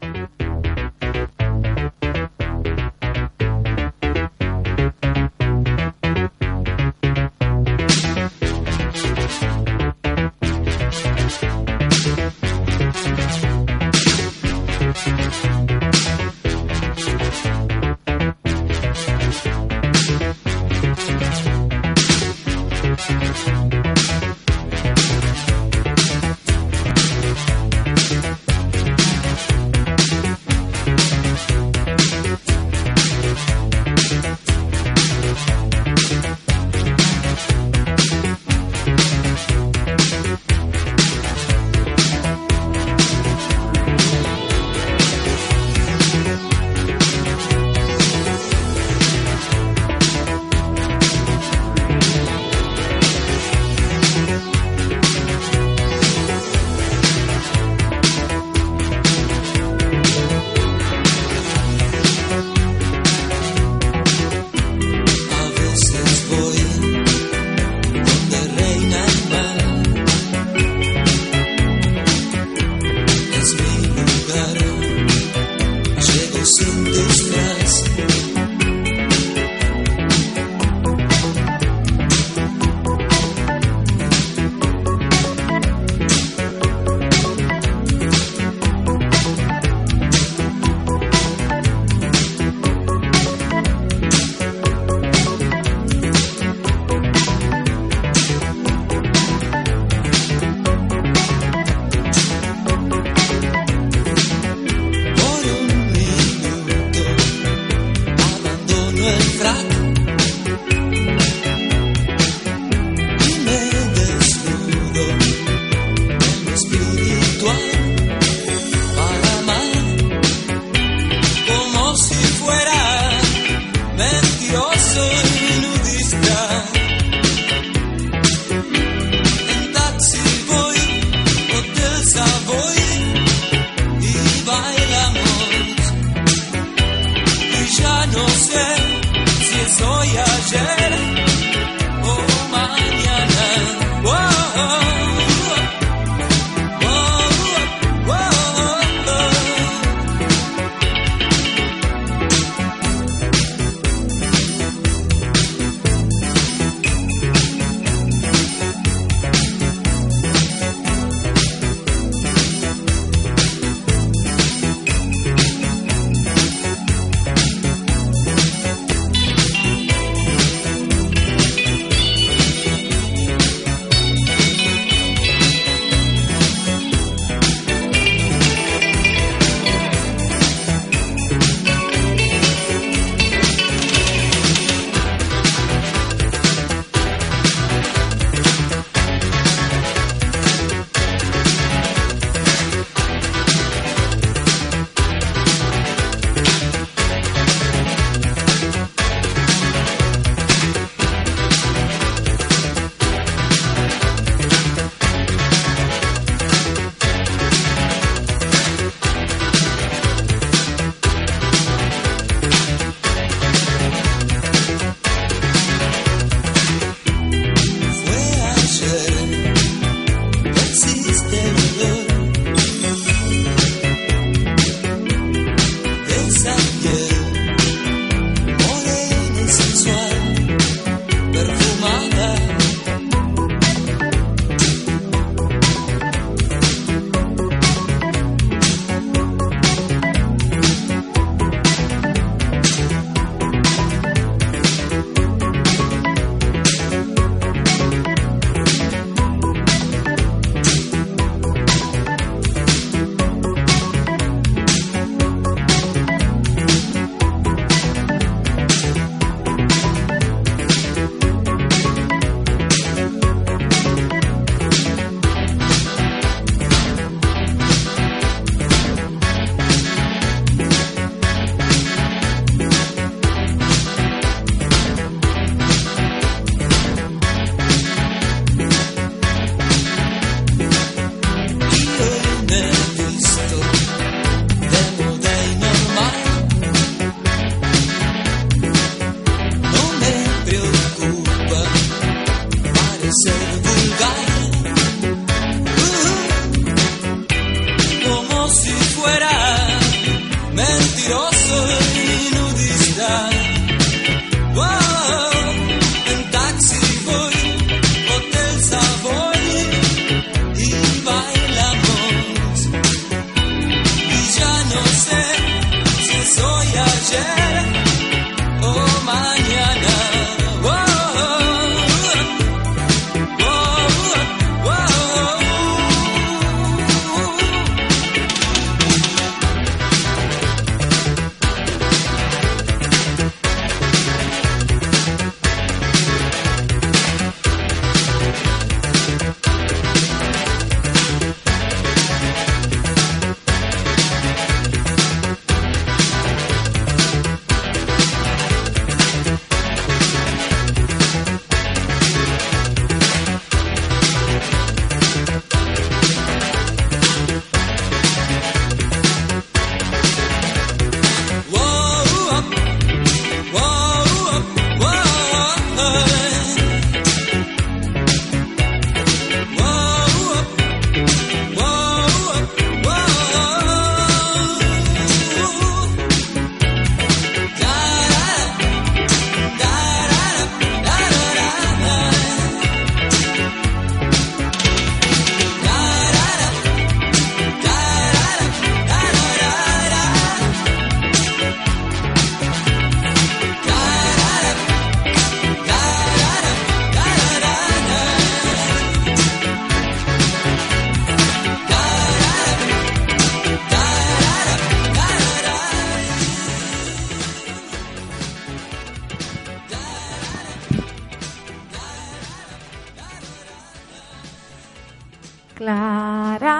Clara,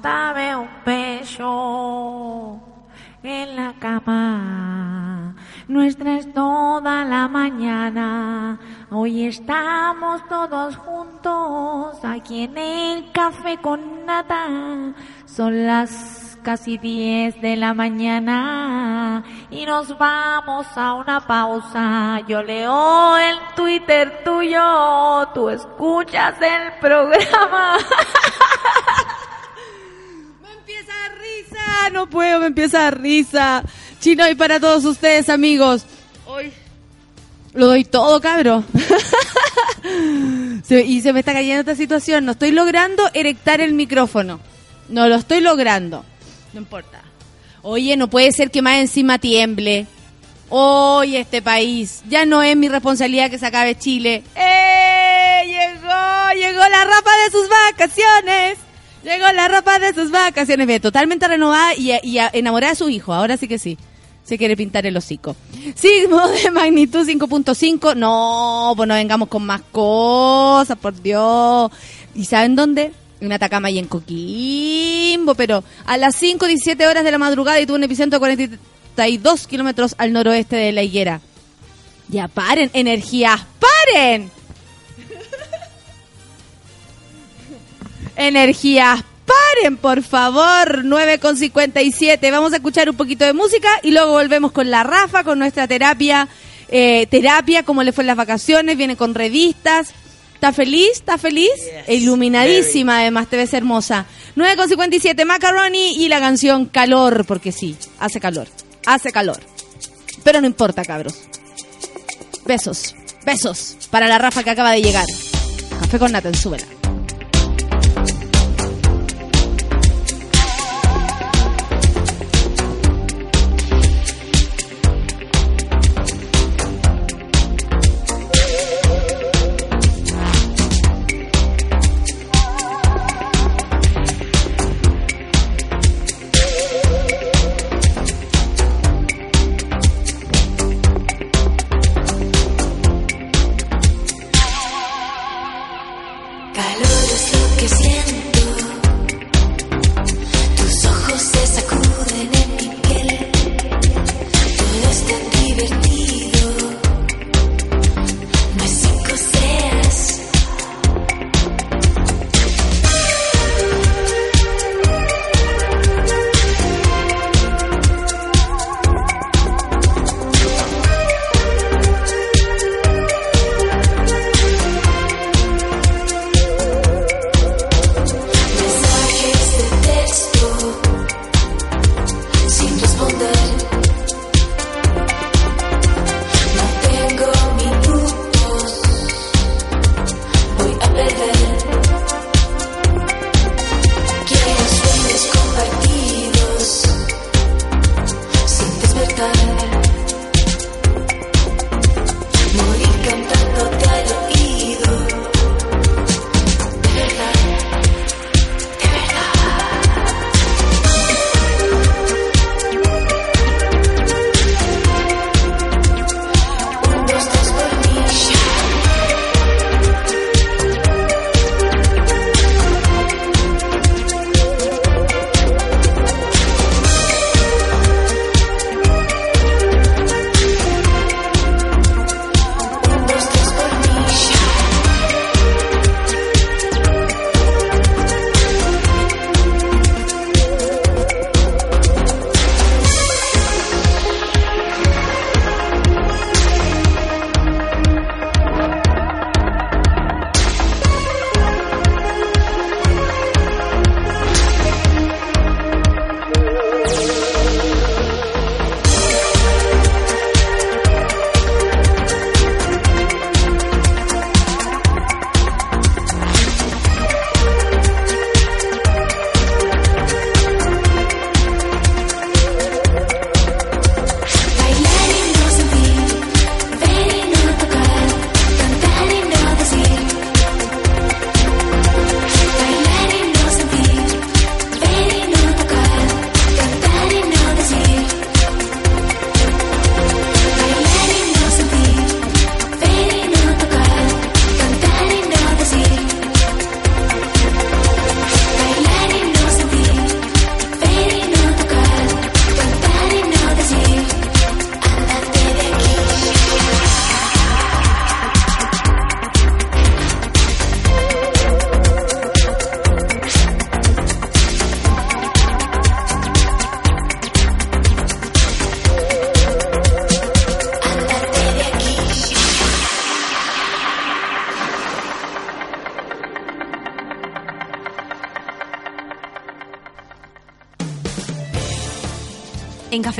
dame un beso en la cama. Nuestra es toda la mañana. Hoy estamos todos juntos aquí en el café con nata. Son las casi 10 de la mañana y nos vamos a una pausa. Yo leo el Twitter tuyo, tú escuchas el programa. *laughs* Me empieza a dar risa, no puedo, me empieza a dar risa. Chino, y para todos ustedes, amigos. Hoy lo doy todo, cabro. *laughs* Se- y se me está cayendo esta situación. No estoy logrando erectar el micrófono. No lo estoy logrando. No importa. Oye, no puede ser que más encima tiemble. Hoy este país. Ya no es mi responsabilidad que se acabe Chile. ¡Eh! Llegó, llegó la rapa de sus vacaciones. Llegó la rapa de sus vacaciones. Totalmente renovada y, y enamorada de su hijo. Ahora sí que sí. Se quiere pintar el hocico. Sismo de magnitud 5.5. No, pues no vengamos con más cosas, por Dios. ¿Y saben dónde? En Atacama y en Coquimbo. Pero a las 5, 17 horas de la madrugada y tuvo un epicentro de 42 kilómetros al noroeste de la higuera. Ya paren, energías, paren. Energías, paren, por favor. 9,57. Vamos a escuchar un poquito de música y luego volvemos con la Rafa, con nuestra terapia. eh, terapia, cómo le fue en las vacaciones, viene con revistas. ¿Está feliz? ¿Está feliz? E Iluminadísima, además, te ves hermosa. 9,57, Macaroni y la canción Calor, porque sí, hace calor. Hace calor. Pero no importa, cabros. Besos, besos para la Rafa que acaba de llegar. Café con Nata, súbela.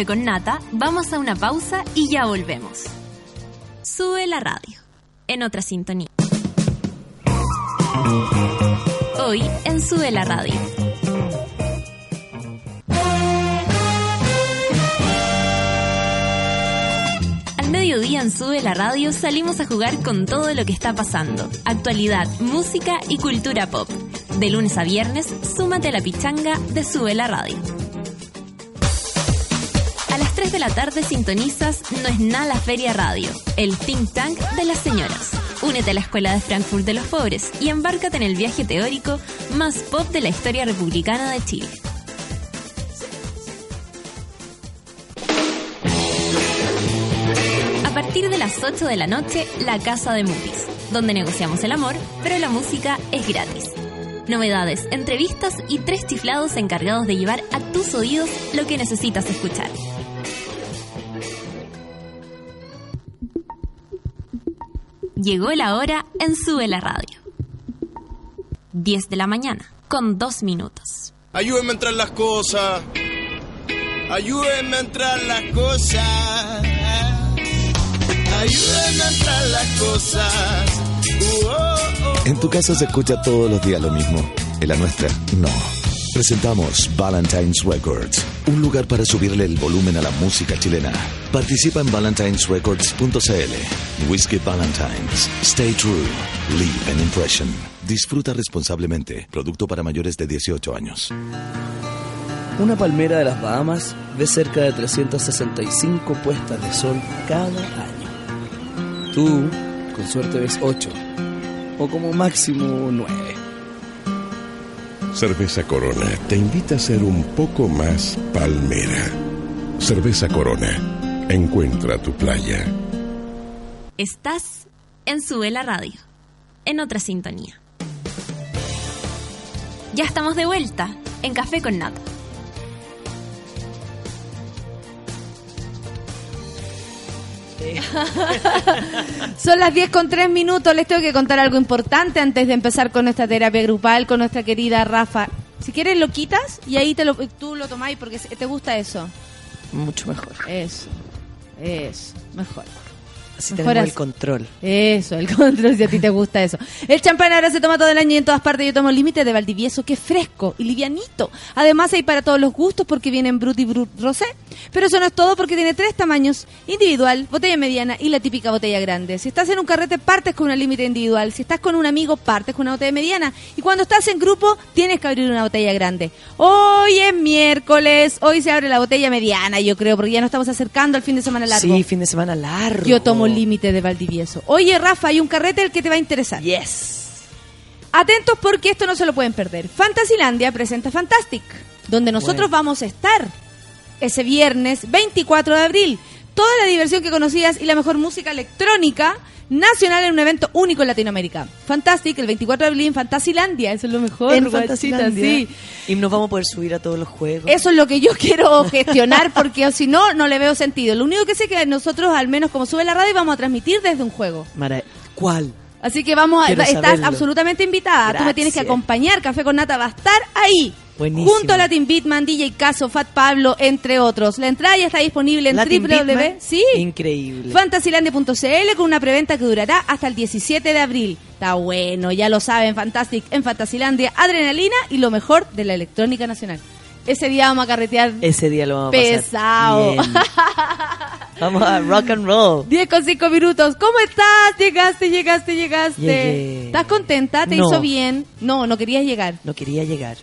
Con Nata vamos a una pausa y ya volvemos. Sube la radio. En otra sintonía. Hoy en Sube la radio. Al mediodía en Sube la radio salimos a jugar con todo lo que está pasando. Actualidad, música y cultura pop. De lunes a viernes, súmate a la pichanga de Sube la radio. A las 3 de la tarde sintonizas No es nada la Feria Radio, el think tank de las señoras. Únete a la Escuela de Frankfurt de los Pobres y embárcate en el viaje teórico más pop de la historia republicana de Chile. A partir de las 8 de la noche, La Casa de Movies, donde negociamos el amor, pero la música es gratis. Novedades, entrevistas y tres chiflados encargados de llevar a tus oídos lo que necesitas escuchar. Llegó la hora en Sube la Radio. 10 de la mañana, con 2 minutos. Ayúdenme a entrar las cosas. Ayúdenme a entrar las cosas. Ayúdenme a entrar las cosas. Uh, oh, oh. En tu casa se escucha todos los días lo mismo. En la nuestra, no. Presentamos Valentine's Records, un lugar para subirle el volumen a la música chilena. Participa en valentinesrecords.cl. Whiskey Valentines. Stay true. Leave an impression. Disfruta responsablemente. Producto para mayores de 18 años. Una palmera de las Bahamas ve cerca de 365 puestas de sol cada año. Tú, con suerte, ves 8. O como máximo 9. Cerveza Corona te invita a ser un poco más palmera. Cerveza Corona. Encuentra tu playa. Estás en Sube la Radio, en otra sintonía. Ya estamos de vuelta en Café con Nata. *laughs* Son las 10 con 3 minutos. Les tengo que contar algo importante antes de empezar con nuestra terapia grupal con nuestra querida Rafa. Si quieres lo quitas y ahí te lo, tú lo tomáis porque te gusta eso. Mucho mejor. Eso. Eso. Mejor. Así Mejor tenemos el control. Eso, el *laughs* control, si a ti te gusta eso. El champán ahora se toma todo el año y en todas partes. Yo tomo límite de Valdivieso, que es fresco y livianito. Además hay para todos los gustos porque vienen Brut y Brut Rosé. Pero eso no es todo porque tiene tres tamaños. Individual, botella mediana y la típica botella grande. Si estás en un carrete, partes con una límite individual. Si estás con un amigo, partes con una botella mediana. Y cuando estás en grupo, tienes que abrir una botella grande. Hoy es miércoles, hoy se abre la botella mediana, yo creo, porque ya nos estamos acercando al fin de semana largo. Sí, fin de semana largo. Yo tomo límite de Valdivieso. Oye, Rafa, hay un carrete el que te va a interesar. Yes. Atentos porque esto no se lo pueden perder. Fantasylandia presenta Fantastic, donde nosotros Bueno. vamos a estar ese viernes 24 de abril. Toda la diversión que conocías y la mejor música electrónica nacional en un evento único en Latinoamérica. Fantastic, el 24 de abril en Fantasylandia. Eso es lo mejor. En guachita, Fantasylandia. sí. Y nos vamos a poder subir a todos los juegos. Eso es lo que yo *laughs* quiero gestionar porque si no, no le veo sentido. Lo único que sé es que nosotros, al menos como sube la radio, vamos a transmitir desde un juego. Mara- ¿Cuál? Así que vamos a, Quiero estás saberlo. absolutamente invitada. Tú me tienes que Gracias. acompañar. Café con Nata va a estar ahí. Buenísimo. Junto a Latin Beatman, DJ Caso, Fat Pablo, entre otros. La entrada ya está disponible en www. Beatman, Sí. Increíble. Fantasylandia.cl con una preventa que durará hasta el 17 de abril. Está bueno, ya lo saben, Fantastic en Fantasylandia, adrenalina y lo mejor de la electrónica nacional. Ese día vamos a carretear Ese día lo vamos a pasar. pesado. bien. *laughs* Vamos a rock and roll. 10 con 5 minutos. ¿Cómo estás? Llegaste, llegaste, llegaste. Llegué. ¿Estás contenta? ¿Te No. hizo bien? No, no querías llegar. No quería llegar.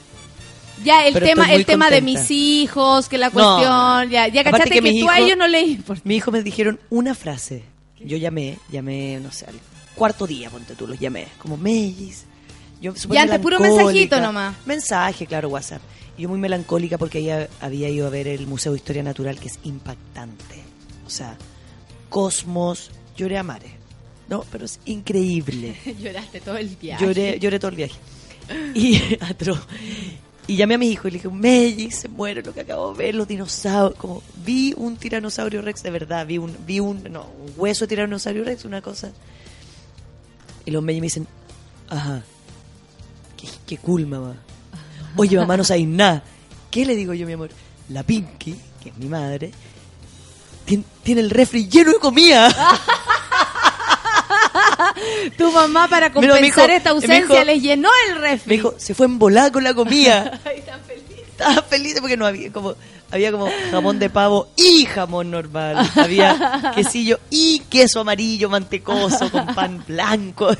Ya el Pero tema el tema de mis hijos, que la No. cuestión, ya, ya Aparte cachaste que, que tú a ellos no le importa. Mi hijo me dijeron una frase. Yo llamé, llamé, no sé, al cuarto día, ponte tú, los llamé. Como Mellis. Yo Ya antes puro mensajito nomás. Mensaje, claro, WhatsApp. Y yo muy melancólica porque ella había ido a ver el Museo de Historia Natural, que es impactante. O sea, Cosmos, lloré a mares. No, pero es increíble. *laughs* Lloraste todo el viaje. Lloré, lloré todo el viaje. Y, *laughs* atro- y llamé a mi hijo y le dije, Melly, se muere lo que acabo de ver, los dinosaurios. Como vi un tiranosaurio rex de verdad, vi un, vi un, no, un hueso de tiranosaurio rex, una cosa. Y los Melly me dicen, ajá, qué, qué cool, mamá. Oye, mamá, no sabéis nada. ¿Qué le digo yo, mi amor? La Pinky, que es mi madre, tien- tiene el refri lleno de comida. *laughs* Tu mamá, para compensar dijo- esta ausencia, dijo- les llenó el refri. Me dijo, se fue embolada con la comida. *laughs* Ay, tan feliz. Estaba feliz porque no había como había como jamón de pavo y jamón normal. Había *laughs* quesillo y queso amarillo mantecoso con pan blanco. *laughs*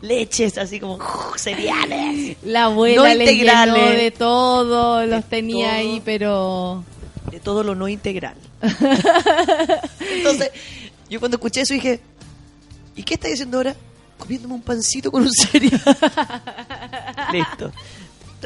Leches así como cereales. La abuela No les llenó de todo, los tenía todo. ahí, pero... De todo lo no integral. Entonces, yo cuando escuché eso dije, ¿y qué estás haciendo ahora? Comiéndome un pancito con un cereal. *laughs* Listo.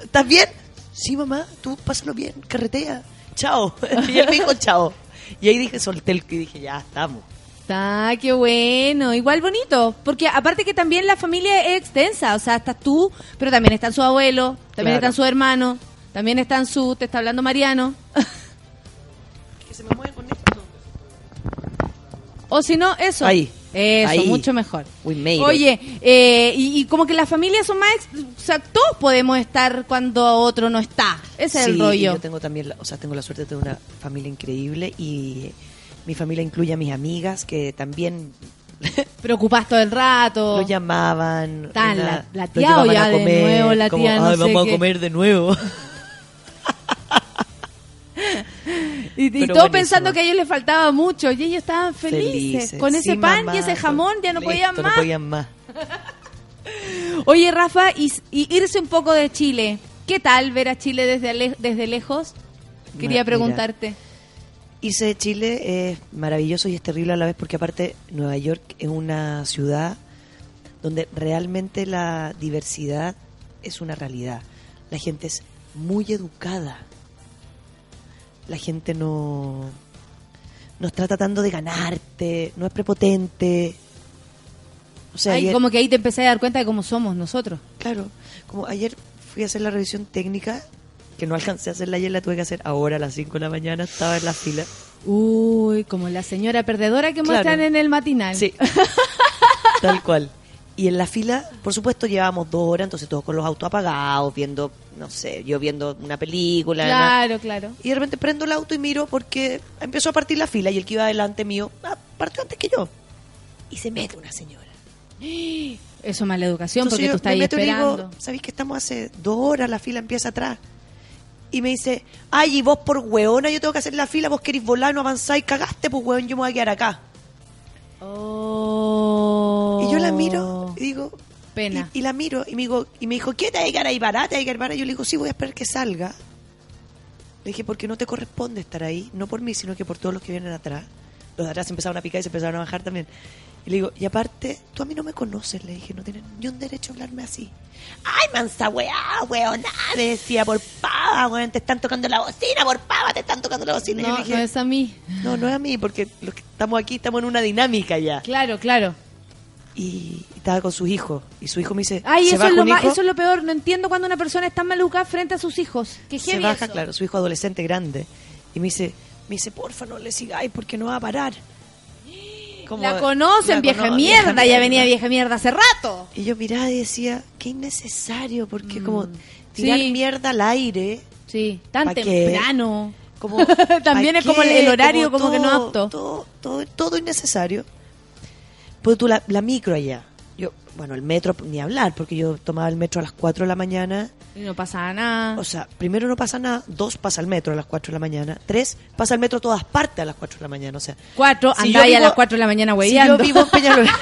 ¿Estás bien? Sí, mamá, tú pásalo bien, carretea. Chao. *laughs* Y él me dijo chao. Y ahí dije, solté el que dije, ya estamos. Ah, qué bueno, igual bonito, porque aparte que también la familia es extensa, o sea, estás tú, pero también están sus abuelos, también Claro. están sus hermanos, también están su, te está hablando Mariano. *laughs* O si no, eso. Ahí. Eso, Ahí. mucho mejor. Oye, eh, y, y como que las familias son más... O sea, todos podemos estar cuando otro no está. Ese es el rollo. Yo tengo también, la- o sea, tengo la suerte de tener una familia increíble y mi familia incluye a mis amigas que también *laughs* Preocupas todo el rato. lo llamaban. Tan una- la- la tía ya a de comer, nuevo la como, tía no "Ay, sé vamos qué". a comer de nuevo. *laughs* Y, buenísimo. pensando que a ellos les faltaba mucho y ellos estaban felices. Felices. Con ese Sí, pan mamá, y ese jamón ya no listo, podían no más. podían más. *laughs* Oye, Rafa, y, y irse un poco de Chile. ¿Qué tal ver a Chile desde, ale- desde lejos? Quería Mira, preguntarte. Irse de Chile es maravilloso y es terrible a la vez porque aparte Nueva York es una ciudad donde realmente la diversidad es una realidad. La gente es muy educada. La gente no no está tratando de ganarte, no es prepotente. O sea, Ay, ayer- como que ahí te empecé a dar cuenta de cómo somos nosotros. Claro, como ayer fui a hacer la revisión técnica, que no alcancé a hacerla ayer, la tuve que hacer ahora a las 5 de la mañana, estaba en la fila. Uy, como la señora perdedora que Claro. muestran en el matinal. Sí, *laughs* tal cual. Y en la fila, por supuesto, llevábamos dos horas, entonces todos con los autos apagados, viendo, no sé, yo viendo una película. Claro, claro. Y de repente prendo el auto y miro porque empezó a partir la fila y el que iba adelante mío ah, partió antes que yo. Y se mete una señora. *gasps* Eso es mala educación Entonces porque tú estás me ahí esperando. digo, ¿sabéis que estamos hace dos horas? La fila empieza atrás. Y me dice, ay, y vos por hueona, yo tengo que hacer la fila, vos querés volar, no avanzáis, cagaste, pues hueón, yo me voy a quedar acá. Oh. Y yo la miro y digo, Pena. Y, y la miro y me, digo, y me dijo, ¿qué te a quedar ahí barata? ¿Te va a quedar barata? Yo le digo, sí, voy a esperar que salga. Le dije, porque no te corresponde estar ahí, no por mí, sino que por todos los que vienen atrás. Los de atrás se empezaron a picar y se empezaron a bajar también. Y le digo, y aparte, tú a mí no me conoces, le dije, no tienes ni un derecho a hablarme así. Ay, mansa weá, weona, le decía, por pava, weón, te están tocando la bocina, por pava, te están tocando la bocina. Y No, le dije, no es a mí. no, no es a mí, porque los que estamos aquí estamos en una dinámica ya. Claro, claro. Y, estaba con sus hijos. Y su hijo me dice, Ay, ¿se eso es, lo eso es lo peor. No entiendo cuando una persona está maluca frente a sus hijos. Que se baja, eso. claro, su hijo adolescente grande. Y me dice, me dice, porfa, no le sigáis porque no va a parar. Como- La conocen, la vieja cono- mierda. vieja Ya venía vieja mierda hace rato. Y yo miraba y decía, qué innecesario, porque Mm. como tirar Sí. mierda al aire. Sí, tan temprano. Como, *laughs* También ¿pa' es como el, horario como, que no apto. Todo, todo, todo innecesario. Pues tú, la, la micro allá. Yo, bueno, el metro, ni hablar, porque yo tomaba el metro a las 4 de la mañana. Y no pasa nada. O sea, primero no pasa nada, dos pasa el metro a las 4 de la mañana, tres pasa el metro a todas partes a las 4 de la mañana. O sea, Cuatro, si andá yo ahí a las cuatro de la mañana si hueveando. yo vivo en Peñalolén.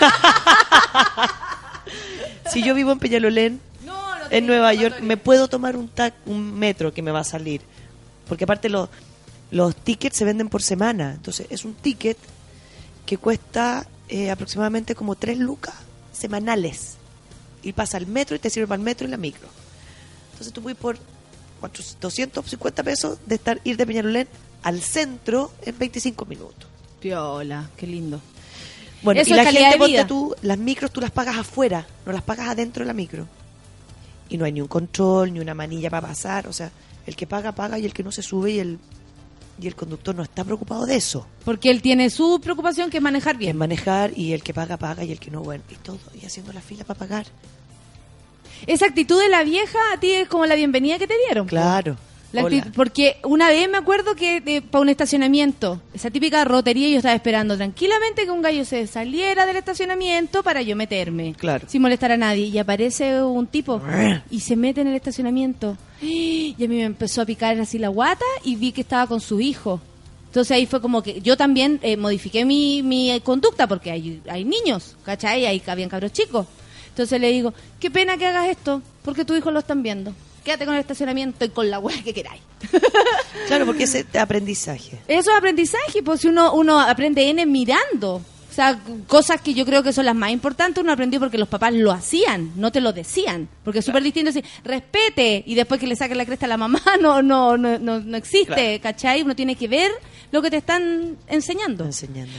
si yo vivo en Peñalolén, *laughs* en Nueva York, me puedo tomar un, tac, un metro que me va a salir. Porque aparte los, los tickets se venden por semana. Entonces es un ticket que cuesta eh, aproximadamente como 3 lucas semanales. Y pasa el metro y te sirve para el metro y la micro. Entonces tú puedes por 400, 250 pesos de estar ir de Peñalolén al centro en 25 minutos. Piola, qué lindo. Bueno, Eso y la gente, ponte tú, las micros tú las pagas afuera, no las pagas adentro de la micro. Y no hay ni un control, ni una manilla para pasar. O sea, el que paga, paga y el que no se sube y el, y el conductor no está preocupado de eso. Porque él tiene su preocupación que es manejar Es bien. manejar y el que paga, paga y el que no, bueno, y todo. Y haciendo la fila para pagar. Esa actitud de la vieja a ti es como la bienvenida que te dieron. Claro. La Hola. actitud- porque una vez me acuerdo que para un estacionamiento, esa típica rotería, yo estaba esperando tranquilamente que un gallo se saliera del estacionamiento para yo meterme. Claro. Sin molestar a nadie. Y aparece un tipo y se mete en el estacionamiento. *gasps* Y a mí me empezó a picar así la guata y vi que estaba con su hijo. Entonces ahí fue como que yo también eh, modifiqué mi, mi eh, conducta porque hay, hay niños, ¿cachai? Hay, habían cabros chicos. Entonces le digo, qué pena que hagas esto porque tu hijo lo están viendo. Quédate con el estacionamiento y con la weá que queráis. Claro, porque ese aprendizaje. Eso es aprendizaje, pues si uno, uno aprende N mirando. Sea, cosas que yo creo que son las más importantes, uno aprendió porque los papás lo hacían, no te lo decían. Porque es súper distinto decir, respete, y después que le saquen la cresta a la mamá, *laughs* no, no, no, no, no existe, ¿cachai? Uno tiene que ver lo que te están enseñando.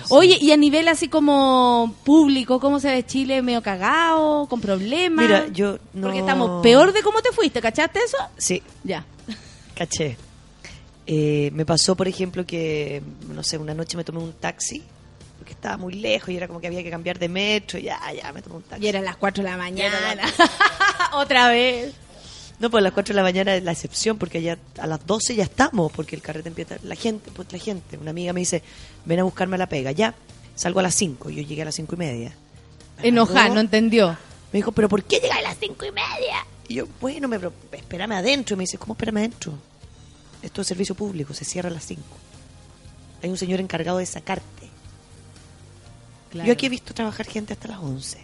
Oye, y a nivel así como público, ¿cómo se ve Chile? ¿Medio cagado? ¿Con problemas? Mira, yo. Porque estamos peor de cómo te fuiste, ¿cachaste eso? Sí, Ya. caché. Eh, me pasó, por ejemplo, que, no sé, una noche me tomé un taxi estaba muy lejos y era como que había que cambiar de metro. Y ya, ya, me tomé un taxi. Y eran las 4 de la mañana. *laughs* Otra vez. No, pues a las 4 de la mañana es la excepción, porque allá a las 12 ya estamos, porque el carrete empieza. La gente, pues la gente. Una amiga me dice, ven a buscarme a la pega. Ya, salgo a las 5. Yo llegué a las 5 y media. Me Enojada, no entendió. Me dijo, ¿pero por qué llegas a las 5 y media? Y yo, bueno, me, pero espérame adentro. Y me dice, ¿cómo espérame adentro? Esto es servicio público, se cierra a las 5. Hay un señor encargado de sacarte. Yo aquí he visto trabajar gente hasta las 11.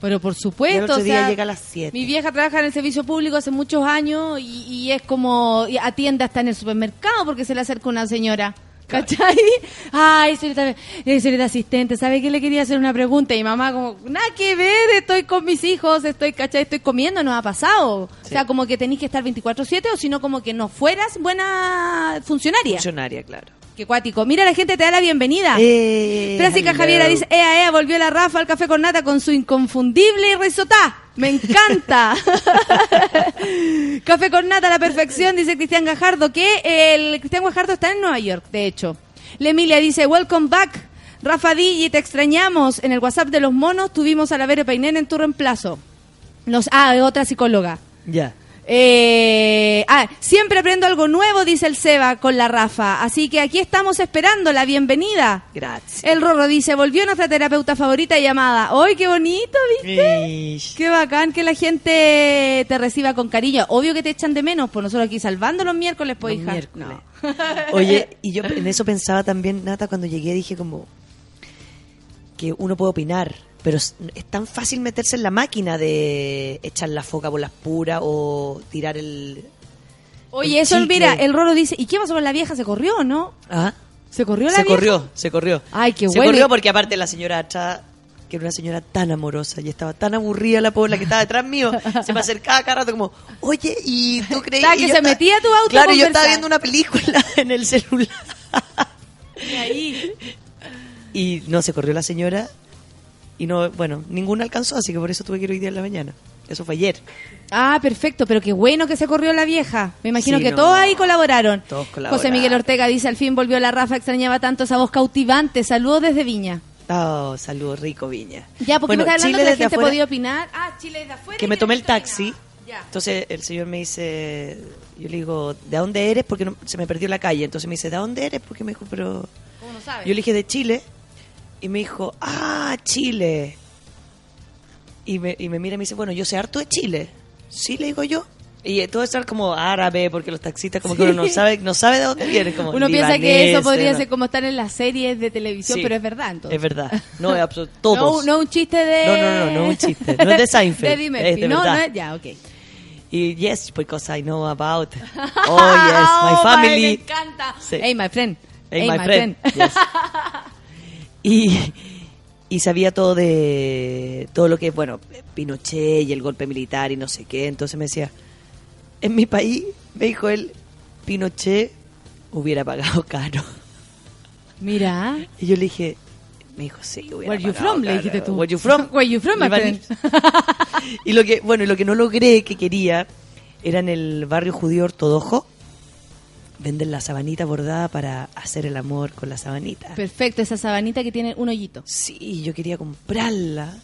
Pero por Y el supuesto, otro o día sea, llega a las 7. mi vieja trabaja en el servicio público hace muchos años y, y es como y atiende hasta en el supermercado porque se le acerca una señora. ¿Cachai? *laughs* Ay, señorita, eh, señorita asistente, ¿sabe que le quería hacer una pregunta? Y mamá como, nada que ver, estoy con mis hijos, estoy, ¿cachai? Estoy comiendo, no ha pasado. O sea, como que tenéis que estar 24-7 o si no como que no fueras buena funcionaria. Funcionaria, claro. Qué cuático. Mira, la gente te da la bienvenida. Eh, Francisca hello. Javiera dice, ea, ea, volvió la Rafa al café con nata con su inconfundible risotá. Me encanta. *laughs* café con nata a la perfección, dice Cristian Gajardo, que el Cristian Gajardo está en Nueva York, de hecho. La Emilia dice, welcome back. Rafa Digi, te extrañamos. En el WhatsApp de los monos tuvimos a la Vero Painén en tu reemplazo. Nos, ah, otra psicóloga. Ya. Eh, ah, siempre aprendo algo nuevo, dice el Seba con la Rafa. Así que aquí estamos esperando la bienvenida. Gracias. El Rorro dice, volvió nuestra terapeuta favorita llamada. ¡Ay, qué bonito, viste! Qué bacán que la gente te reciba con cariño. Obvio que te echan de menos, por nosotros aquí salvando los miércoles, pues, hija. miércoles. No. Oye, *laughs* y yo en eso pensaba también, Nata, cuando llegué dije como que uno puede opinar, pero es, es tan fácil meterse en la máquina de echar la foca por las puras o tirar el... Oye, el eso, chicle. mira, el Rorro dice, ¿y qué pasó con la vieja? ¿Se corrió no? ¿Ah? ¿Se corrió la Se vieja? corrió, se corrió. Ay, qué se bueno. corrió porque aparte la señora atrás, que era una señora tan amorosa y estaba tan aburrida la pobre, la que estaba detrás mío, se me acercaba cada rato como, oye, ¿y tú crees? Que se estaba- metía tu auto a Claro, yo estaba viendo una película *laughs* en el celular. Y ahí. Y no, se corrió la señora y no, bueno, ninguna alcanzó, así que por eso tuve que ir hoy día en la mañana. Eso fue ayer. Ah, perfecto, pero qué bueno que se corrió la vieja. Me imagino Sí, que no. todos ahí colaboraron. Todos colaboraron. José Miguel Ortega dice, al fin volvió la Rafa, extrañaba tanto esa voz cautivante. Saludos desde Viña. Oh, saludos, rico Viña. Ya, porque Bueno, me está hablando Chile que la gente afuera- podía opinar. Ah, Chile desde afuera. que me tomé el taxi. Ya. Entonces el señor me dice, yo le digo, ¿de dónde eres? Porque no- se me perdió la calle. Entonces me dice, ¿de dónde eres? Porque me dijo, pero... ¿Cómo no sabes? Yo le dije, de Chile. Y me dijo, ah, Chile. Y me, y me mira y me dice, bueno, yo sé harto de Chile. Sí, le digo yo. Y eh, todo eso es como árabe, porque los taxistas como que uno no sabe, no sabe de dónde viene. Como Uno piensa que eso podría ¿no? ser como estar en las series de televisión, Sí, pero es verdad entonces. Es verdad. *laughs* No, es. Todos. No, no un chiste de... No, no, no, no un chiste. No es de Seinfeld, *laughs* de es de no, verdad. no es... Ya, ok. Y yes, because I know about. *laughs* Oh, yes, my Oh, family. me encanta. Sí. Hey, my friend. Hey, my friend. Yes. Y, y sabía todo de todo lo que es, bueno, Pinochet y el golpe militar y no sé qué. Entonces me decía, en mi país, me dijo él, Pinochet hubiera pagado caro. Mira. Y yo le dije, me dijo, sí, hubiera Where you pagado from, le dijiste tú. Where you from? *laughs* Where you from, my *laughs* y lo que, bueno, y lo que no logré que quería era en el barrio judío ortodoxo. Venden la sabanita bordada para hacer el amor con la sabanita. Perfecto, esa sabanita que tiene un hoyito. Sí, yo quería comprarla,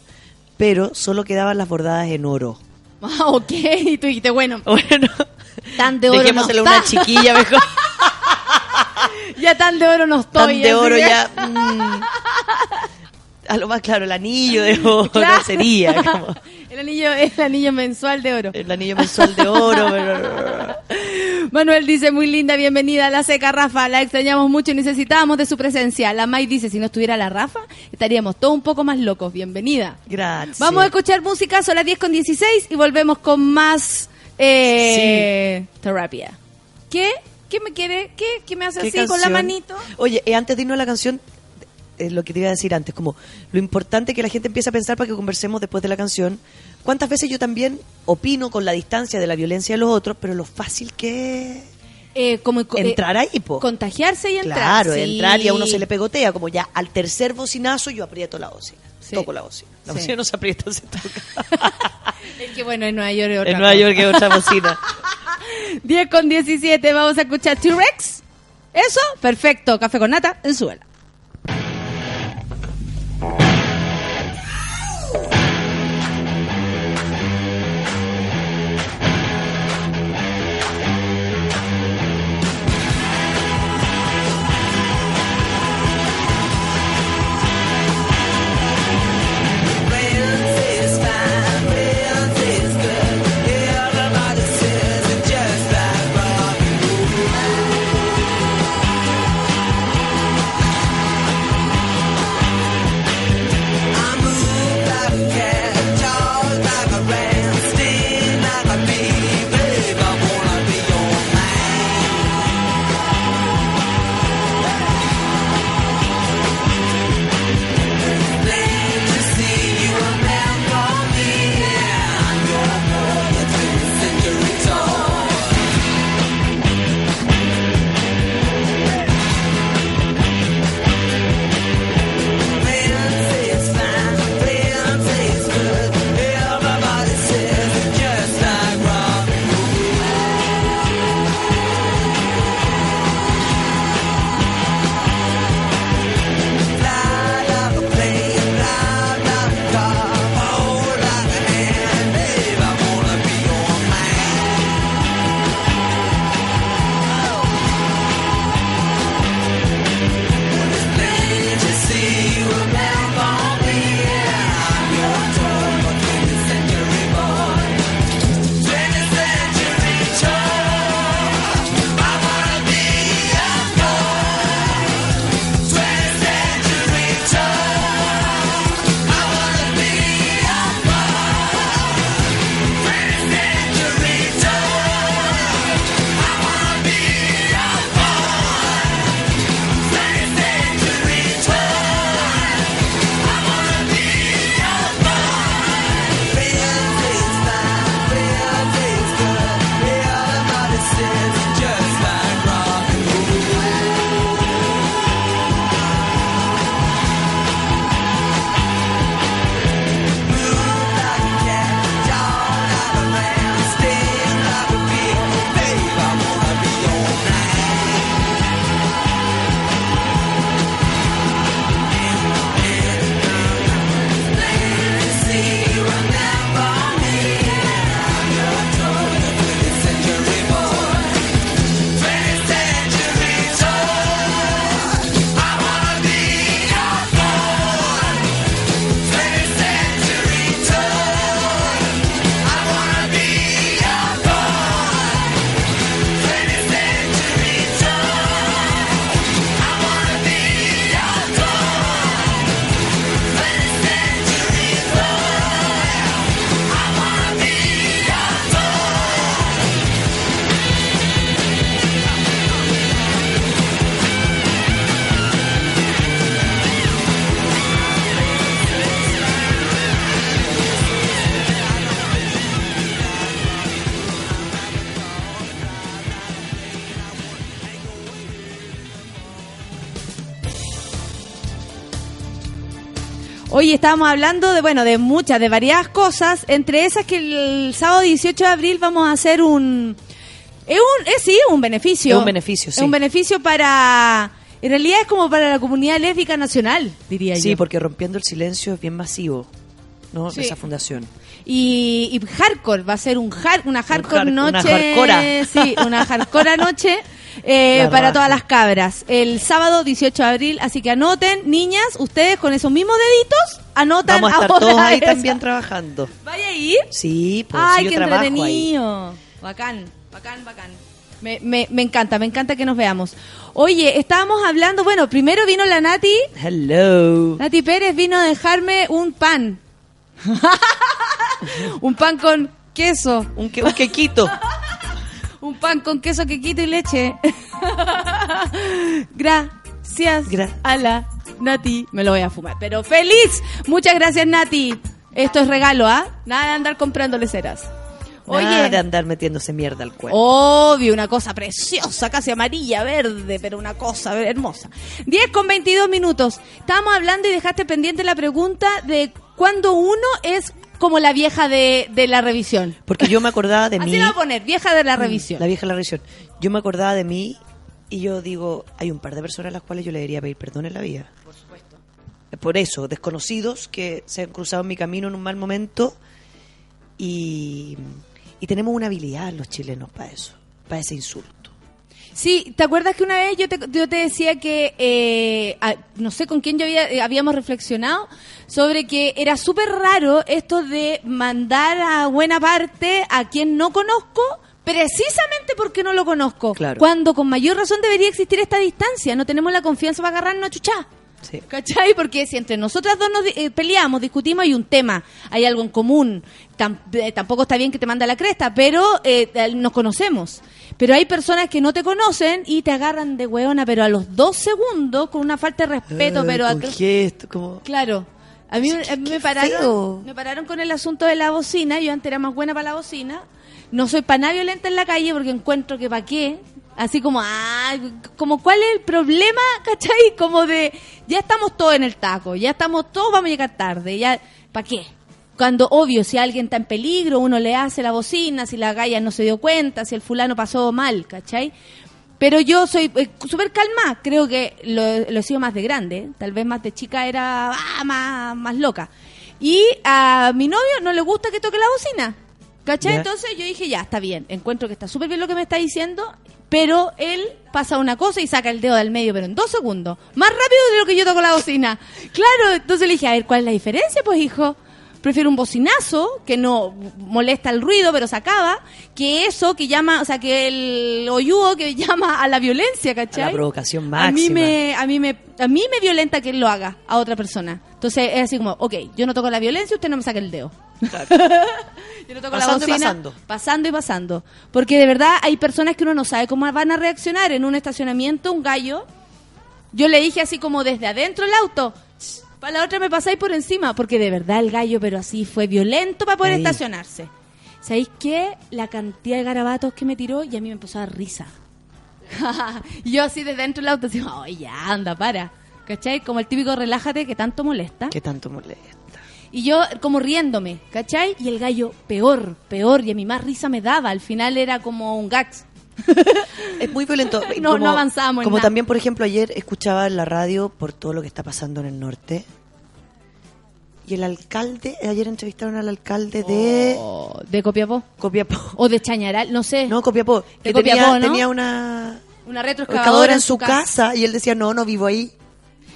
pero solo quedaban las bordadas en oro. *laughs* Ah, ok. Y tú dijiste, bueno, *laughs* Bueno, tan de oro no Dejémosle una *laughs* chiquilla mejor. Ya tan de oro no estoy. Tan de oro ya. mm, a lo más claro, el anillo de oro Claro. sería. como *laughs* El anillo, el anillo mensual de oro. el anillo mensual de oro. pero- *laughs* Manuel dice, muy linda, bienvenida a la seca Rafa, la extrañamos mucho y necesitábamos de su presencia. La May dice, si no estuviera la Rafa, estaríamos todos un poco más locos. Bienvenida. Gracias. Vamos a escuchar música, son las 10 con 16 y volvemos con más eh, terapia. ¿Qué? ¿Qué me quiere? ¿Qué? ¿Qué me hace ¿Qué así con la manito? Oye, eh, antes de irnos a la canción, es lo que te iba a decir antes, como lo importante que la gente empiece a pensar para que conversemos después de la canción. ¿Cuántas veces yo también opino con la distancia de la violencia de los otros, pero lo fácil que es Eh, como, eh, entrar ahí, po? Contagiarse y entrar. Claro, sí. entrar y a uno se le pegotea, como ya al tercer bocinazo yo aprieto la bocina, Sí. toco la bocina. La Sí. bocina no se aprieta, se toca. *laughs* Es que bueno, en Nueva York es otra en Nueva. York es otra bocina. *laughs* 10 con 17, vamos a escuchar T-Rex. ¿Eso? Perfecto. Café con nata en suela. Estábamos hablando de, bueno, de muchas, de varias cosas, entre esas que el sábado 18 de abril vamos a hacer un... Es un, es sí, un beneficio. Es un beneficio, sí. Es un beneficio para... En realidad es como para la comunidad lésbica nacional, diría yo. Sí, porque rompiendo el silencio es bien masivo. ¿no? Sí. esa fundación. Y, y hardcore, va a ser un har- una hardcore har- una noche. hardcora. Sí, una hardcore noche *laughs* eh, para todas las cabras. El sábado 18 de abril, así que anoten, niñas, ustedes con esos mismos deditos, anotan Vamos a estar ahora todos ahí esa. también trabajando. ¿Vaya a ir? Sí, pues Ay, yo qué trabajo ahí. entretenido. Bacán, bacán, bacán. Me, me, me encanta, me encanta que nos veamos. Oye, estábamos hablando, bueno, primero vino la Nati, Hello. Nati Pérez vino a dejarme un pan. *laughs* un pan con queso. Un, que, un quequito. *laughs* un pan con queso, quequito y leche. *laughs* gracias a la Nati. Me lo voy a fumar, pero feliz. Muchas gracias, Nati. Esto es regalo, ¿ah? Nada de andar comprándole ceras. Oye, Nada de andar metiéndose mierda al cuerpo. Obvio, una cosa preciosa, casi amarilla, verde, pero una cosa hermosa. 10 con 22 minutos. Estábamos hablando y dejaste pendiente la pregunta de cuándo uno es como la vieja de, de la revisión. Porque yo me acordaba de *laughs* Así mí. la voy a poner, vieja de la revisión. La vieja de la revisión. Yo me acordaba de mí y yo digo, hay un par de personas a las cuales yo le debería pedir perdón en la vida. Por eso, desconocidos que se han cruzado en mi camino en un mal momento y, y tenemos una habilidad los chilenos para eso, para ese insulto. Sí, ¿te acuerdas que una vez yo te, yo te decía que, eh, a- no sé con quién yo había, eh, habíamos reflexionado, sobre que era súper raro esto de mandar a buena parte a quien no conozco, precisamente porque no lo conozco. Claro. Cuando con mayor razón debería existir esta distancia, no tenemos la confianza para agarrarnos a chuchá. Sí. ¿Cachai? Porque si entre nosotras dos nos eh, peleamos, discutimos, hay un tema, hay algo en común. Tam- eh, tampoco está bien que te manda la cresta, pero eh, nos conocemos. Pero hay personas que no te conocen y te agarran de hueona, pero a los dos segundos, con una falta de respeto, Eh, pero... a- con gesto, como... Claro. A mí, a mí me, pararon, feo. me pararon con el asunto de la bocina. Yo antes era más buena para la bocina. No soy para nada violenta en la calle porque encuentro que para qué. Así como, ah, como cuál es el problema, *laughs* ¿cachai? Como de, ya estamos todos en el taco, ya estamos todos, vamos a llegar tarde, ya, ¿para qué? Cuando, obvio, si alguien está en peligro, uno le hace la bocina, si la galla no se dio cuenta, si el fulano pasó mal, ¿cachai? Pero yo soy eh, súper calma, creo que lo, he sido más de grande, tal vez más de chica era ah, más, más loca. Y a mi novio no le gusta que toque la bocina, ¿cachai? Ya. Entonces yo dije, ya, está bien, encuentro que está súper bien lo que me está diciendo, pero él pasa una cosa y saca el dedo del medio, pero en dos segundos, más rápido de lo que yo toco la bocina. Claro, entonces le dije, a ver, ¿cuál es la diferencia, pues hijo? Prefiero un bocinazo que no molesta el ruido, pero se acaba, que eso que llama, o sea, que el oyugo que llama a la violencia, A ¿cachai? la provocación A mí máxima. me, a mí me, a mí me violenta que él lo haga a otra persona. Entonces es así como, ok, yo no toco la violencia, usted no me saque el dedo. *laughs* yo no toco la Pasando y bocina, pasando. pasando y pasando. Porque de verdad hay personas que uno no sabe cómo van a reaccionar en un estacionamiento, un gallo. Yo le dije así como desde adentro el auto, para la otra me pasáis por encima, porque de verdad el gallo, pero así fue violento para poder Ahí. estacionarse. ¿Sabéis qué? La cantidad de garabatos que me tiró y a mí me empezó a dar risa. *laughs* yo así desde dentro del auto, así, oh, ya, anda, para. ¿Cachai? Como el típico relájate que tanto molesta. ¿Qué tanto molesta? Y yo como riéndome, ¿cachai? Y el gallo peor, peor, y a mí más risa me daba. Al final era como un gax. Es muy violento. *laughs* No, no avanzábamos en Como nada. también, por ejemplo, ayer escuchaba en la radio por todo lo que está pasando en el norte. Y el alcalde, ayer entrevistaron al alcalde de Oh, ¿De Copiapó? Copiapó. O de Chañaral, no sé. No, Copiapó. De Que tenía, Copiapó, ¿no? tenía una Una excavadora retroexcavadora en su casa. y él decía, no, no vivo ahí.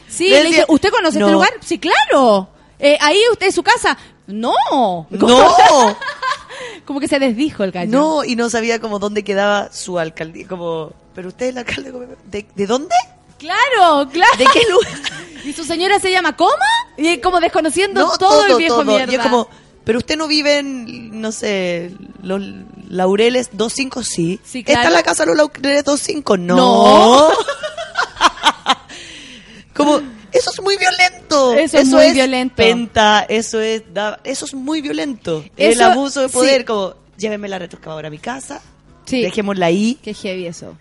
Sí, Le le decía, ¿usted conoce no. este lugar? Sí, claro. Eh, ahí usted es su casa. No. No, *laughs* *laughs* Como que se desdijo el gallo. no, y no sabía como dónde quedaba su alcaldía. Como, pero usted es el alcalde de. ¿De, de dónde? Claro, claro. ¿De qué lugar? *laughs* ¿Y su señora se llama cómo? Y como desconociendo No, todo, el viejo mierda. Y es como, pero usted no vive en, no sé, los Laureles 25, sí. Sí, claro. ¿Está en la casa de los Laureles 25? No. No. *laughs* como, eso es muy violento. Eso es muy violento. Penta, eso es, da- eso es muy violento. el abuso de poder, sí. como, lléveme la retroexcavadora a mi casa, Sí. dejémosla ahí. Qué heavy eso.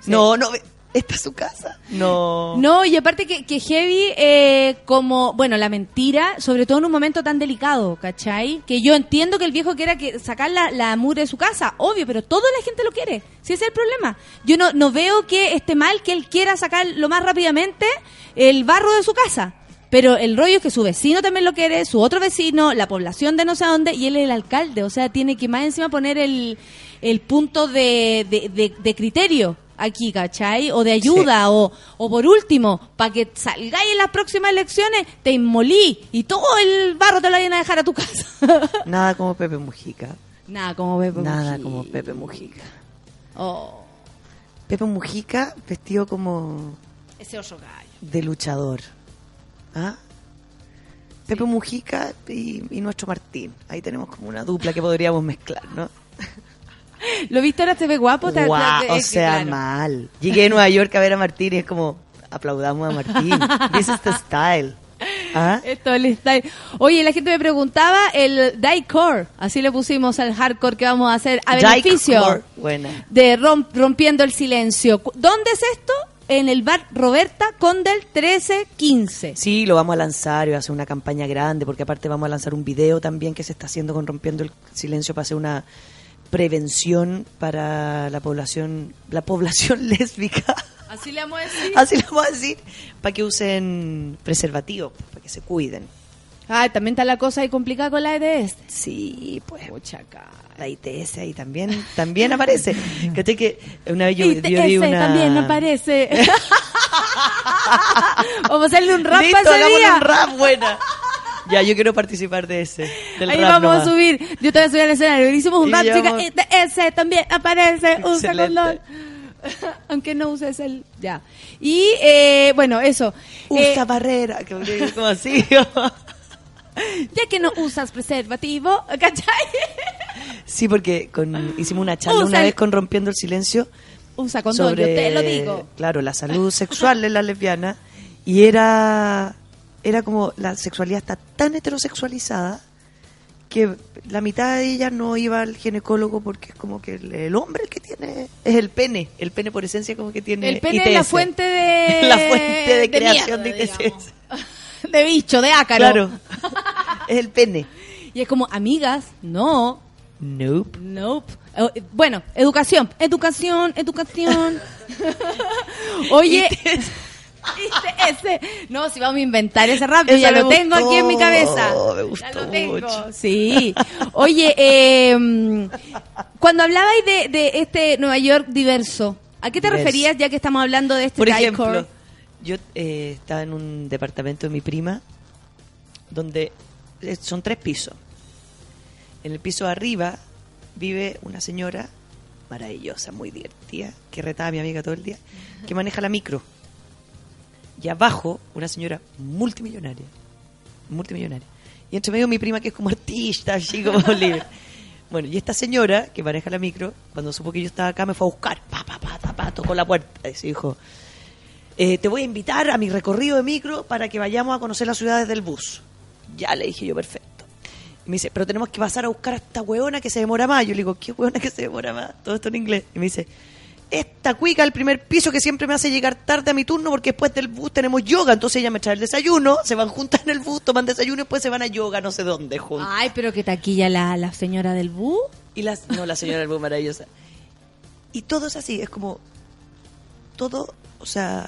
Sí. No, no, esta es su casa. No. No, y aparte que, que heavy, eh, como, bueno, la mentira, sobre todo en un momento tan delicado, ¿cachai? Que yo entiendo que el viejo quiera que sacar la, la mugre de su casa, obvio, pero toda la gente lo quiere. Si ese es el problema. Yo no, no veo que esté mal que él quiera sacar lo más rápidamente el barro de su casa. Pero el rollo es que su vecino también lo quiere, su otro vecino, la población de no sé dónde, y él es el alcalde. O sea, tiene que más encima poner el, el punto de, de, de- de criterio aquí, ¿cachai? O de ayuda, o, o por último, para que salgáis en las próximas elecciones, te inmolí y todo el barro te lo vayan a dejar a tu casa. *laughs* Nada como Pepe Mujica. Nada como Pepe Nada Mujica. como Pepe Mujica. Oh, Pepe Mujica vestido como ese oso gallo. de luchador. ¿Ah? Pepe Mujica y, y nuestro Martín. Ahí tenemos como una dupla que podríamos mezclar, ¿no? *laughs* *laughs* ¿Lo viste ahora? ¿Te ve guapo? ¿Te- Guau, o sea, claro. mal. Llegué a Nueva York a ver a Martín y es como, aplaudamos a Martín. *laughs* This is the style. ¿Ah? Esto es el style. Oye, la gente me preguntaba el Diecore, así le pusimos al hardcore que vamos a hacer a beneficio de Rom- Rompiendo el Silencio. ¿Dónde es esto? En el bar Roberta Condel 1315. Sí, lo vamos a lanzar y va a ser una campaña grande, porque aparte vamos a lanzar un video también que se está haciendo con Rompiendo el Silencio para hacer una prevención para la población, la población *laughs* lésbica. Así le vamos a decir. Así lo vamos a decir, para que usen preservativo, para que se cuiden. Ay, también está la cosa ahí complicada con la EDS. Sí, pues. Mucha cara. La ITS ahí también, también aparece. *laughs* ¿Cachai que una vez yo, yo ITS vi una... también aparece. *laughs* vamos a hacerle un rap Listo, para ese día. un rap, buena. Ya, yo quiero participar de ese. Del Ahí rap vamos nomás. a subir. Yo te voy a subir al escenario. Hicimos un Y rap, ya chica. vamos- ITS también aparece. Excelente. condón. *laughs* Aunque no uses el. Ya. Y, eh, bueno, eso. Usa Eh, barrera, como así. *laughs* ya que no usas preservativo, ¿cachai? sí, porque con, hicimos una charla Usa una el- vez con Rompiendo el Silencio Usa condón, sobre, yo te lo digo. claro, la salud sexual de la lesbiana y era era como la sexualidad está tan heterosexualizada que la mitad de ellas no iba al ginecólogo porque es como que el, el hombre el que tiene es el pene, el pene por esencia como que tiene El pene es la fuente de. *laughs* la fuente de, creación mierda, de ITS. *laughs* De bicho, de ácaro. Claro. *laughs* es el pene. Y es como, amigas, no. Nope. Nope. Eh, Bueno, educación, educación, educación. Oye, ese, no, si vamos a inventar ese Esa ya lo tengo gustó, aquí en mi cabeza. me gustó ya lo tengo. mucho. Sí. Oye, eh, cuando hablabais de, de este Nueva York diverso, ¿a qué te Diverso. referías ya que estamos hablando de este Por ejemplo, yo eh, estaba en un departamento de mi prima donde eh, son tres pisos. En el piso de arriba vive una señora maravillosa, muy divertida, que retaba a mi amiga todo el día, que maneja la micro. Y abajo, una señora multimillonaria. Multimillonaria. Y entre medio mi prima que es como artista, así como *laughs* libre. Bueno, y esta señora que maneja la micro, cuando supo que yo estaba acá, me fue a buscar. Pa, pa, pa, pa, tocó la puerta y se dijo, eh, te voy a invitar a mi recorrido de micro para que vayamos a conocer las ciudades del bus. Ya le dije yo, perfecto. Me dice, pero tenemos que pasar a buscar a esta hueona que se demora más. Yo le digo, ¿qué hueona que se demora más? Todo esto en inglés. Y me dice, esta cuica del primer piso que siempre me hace llegar tarde a mi turno porque después del bus tenemos yoga. Entonces ella me trae el desayuno, se van juntas en el bus, toman desayuno y después se van a yoga no sé dónde juntas. Ay, pero que taquilla la, la señora del bus. Y las, no, la señora del bus maravillosa. Y todo es así, es como, todo, o sea,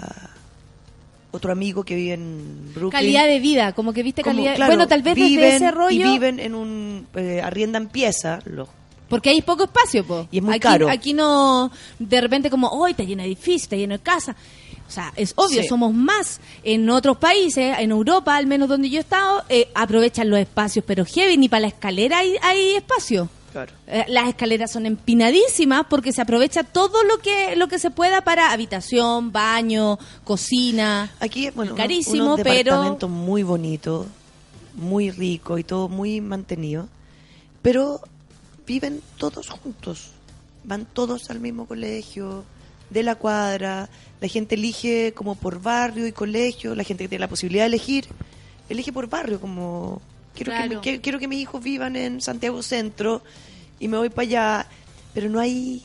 otro amigo que vive en Brooklyn. Calidad de vida, como que viste Como, calidad. claro, bueno, tal vez viven desde ese rollo. Y viven en un. Eh, arriendan pieza. Los, Porque hay poco espacio, po. Y es muy aquí, caro. Aquí no, de repente como, hoy está lleno de edificios, está lleno de casa. O sea, es obvio, Sí. somos más. En otros países, en Europa, al menos donde yo he estado, eh, aprovechan los espacios, pero heavy, ni para la escalera hay, hay espacio. claro. Eh, Las escaleras son empinadísimas porque se aprovecha todo lo que lo que se pueda para habitación, baño, cocina. Aquí, bueno, unos- carísimo, unos pero departamentos muy bonitos, muy rico y todo muy mantenido. Pero viven todos juntos. Van todos al mismo colegio, de la cuadra. La gente elige como por barrio y colegio. La gente que tiene la posibilidad de elegir, elige por barrio. Como quiero, que, quiero que mis hijos vivan en Santiago Centro y me voy para allá. Pero no hay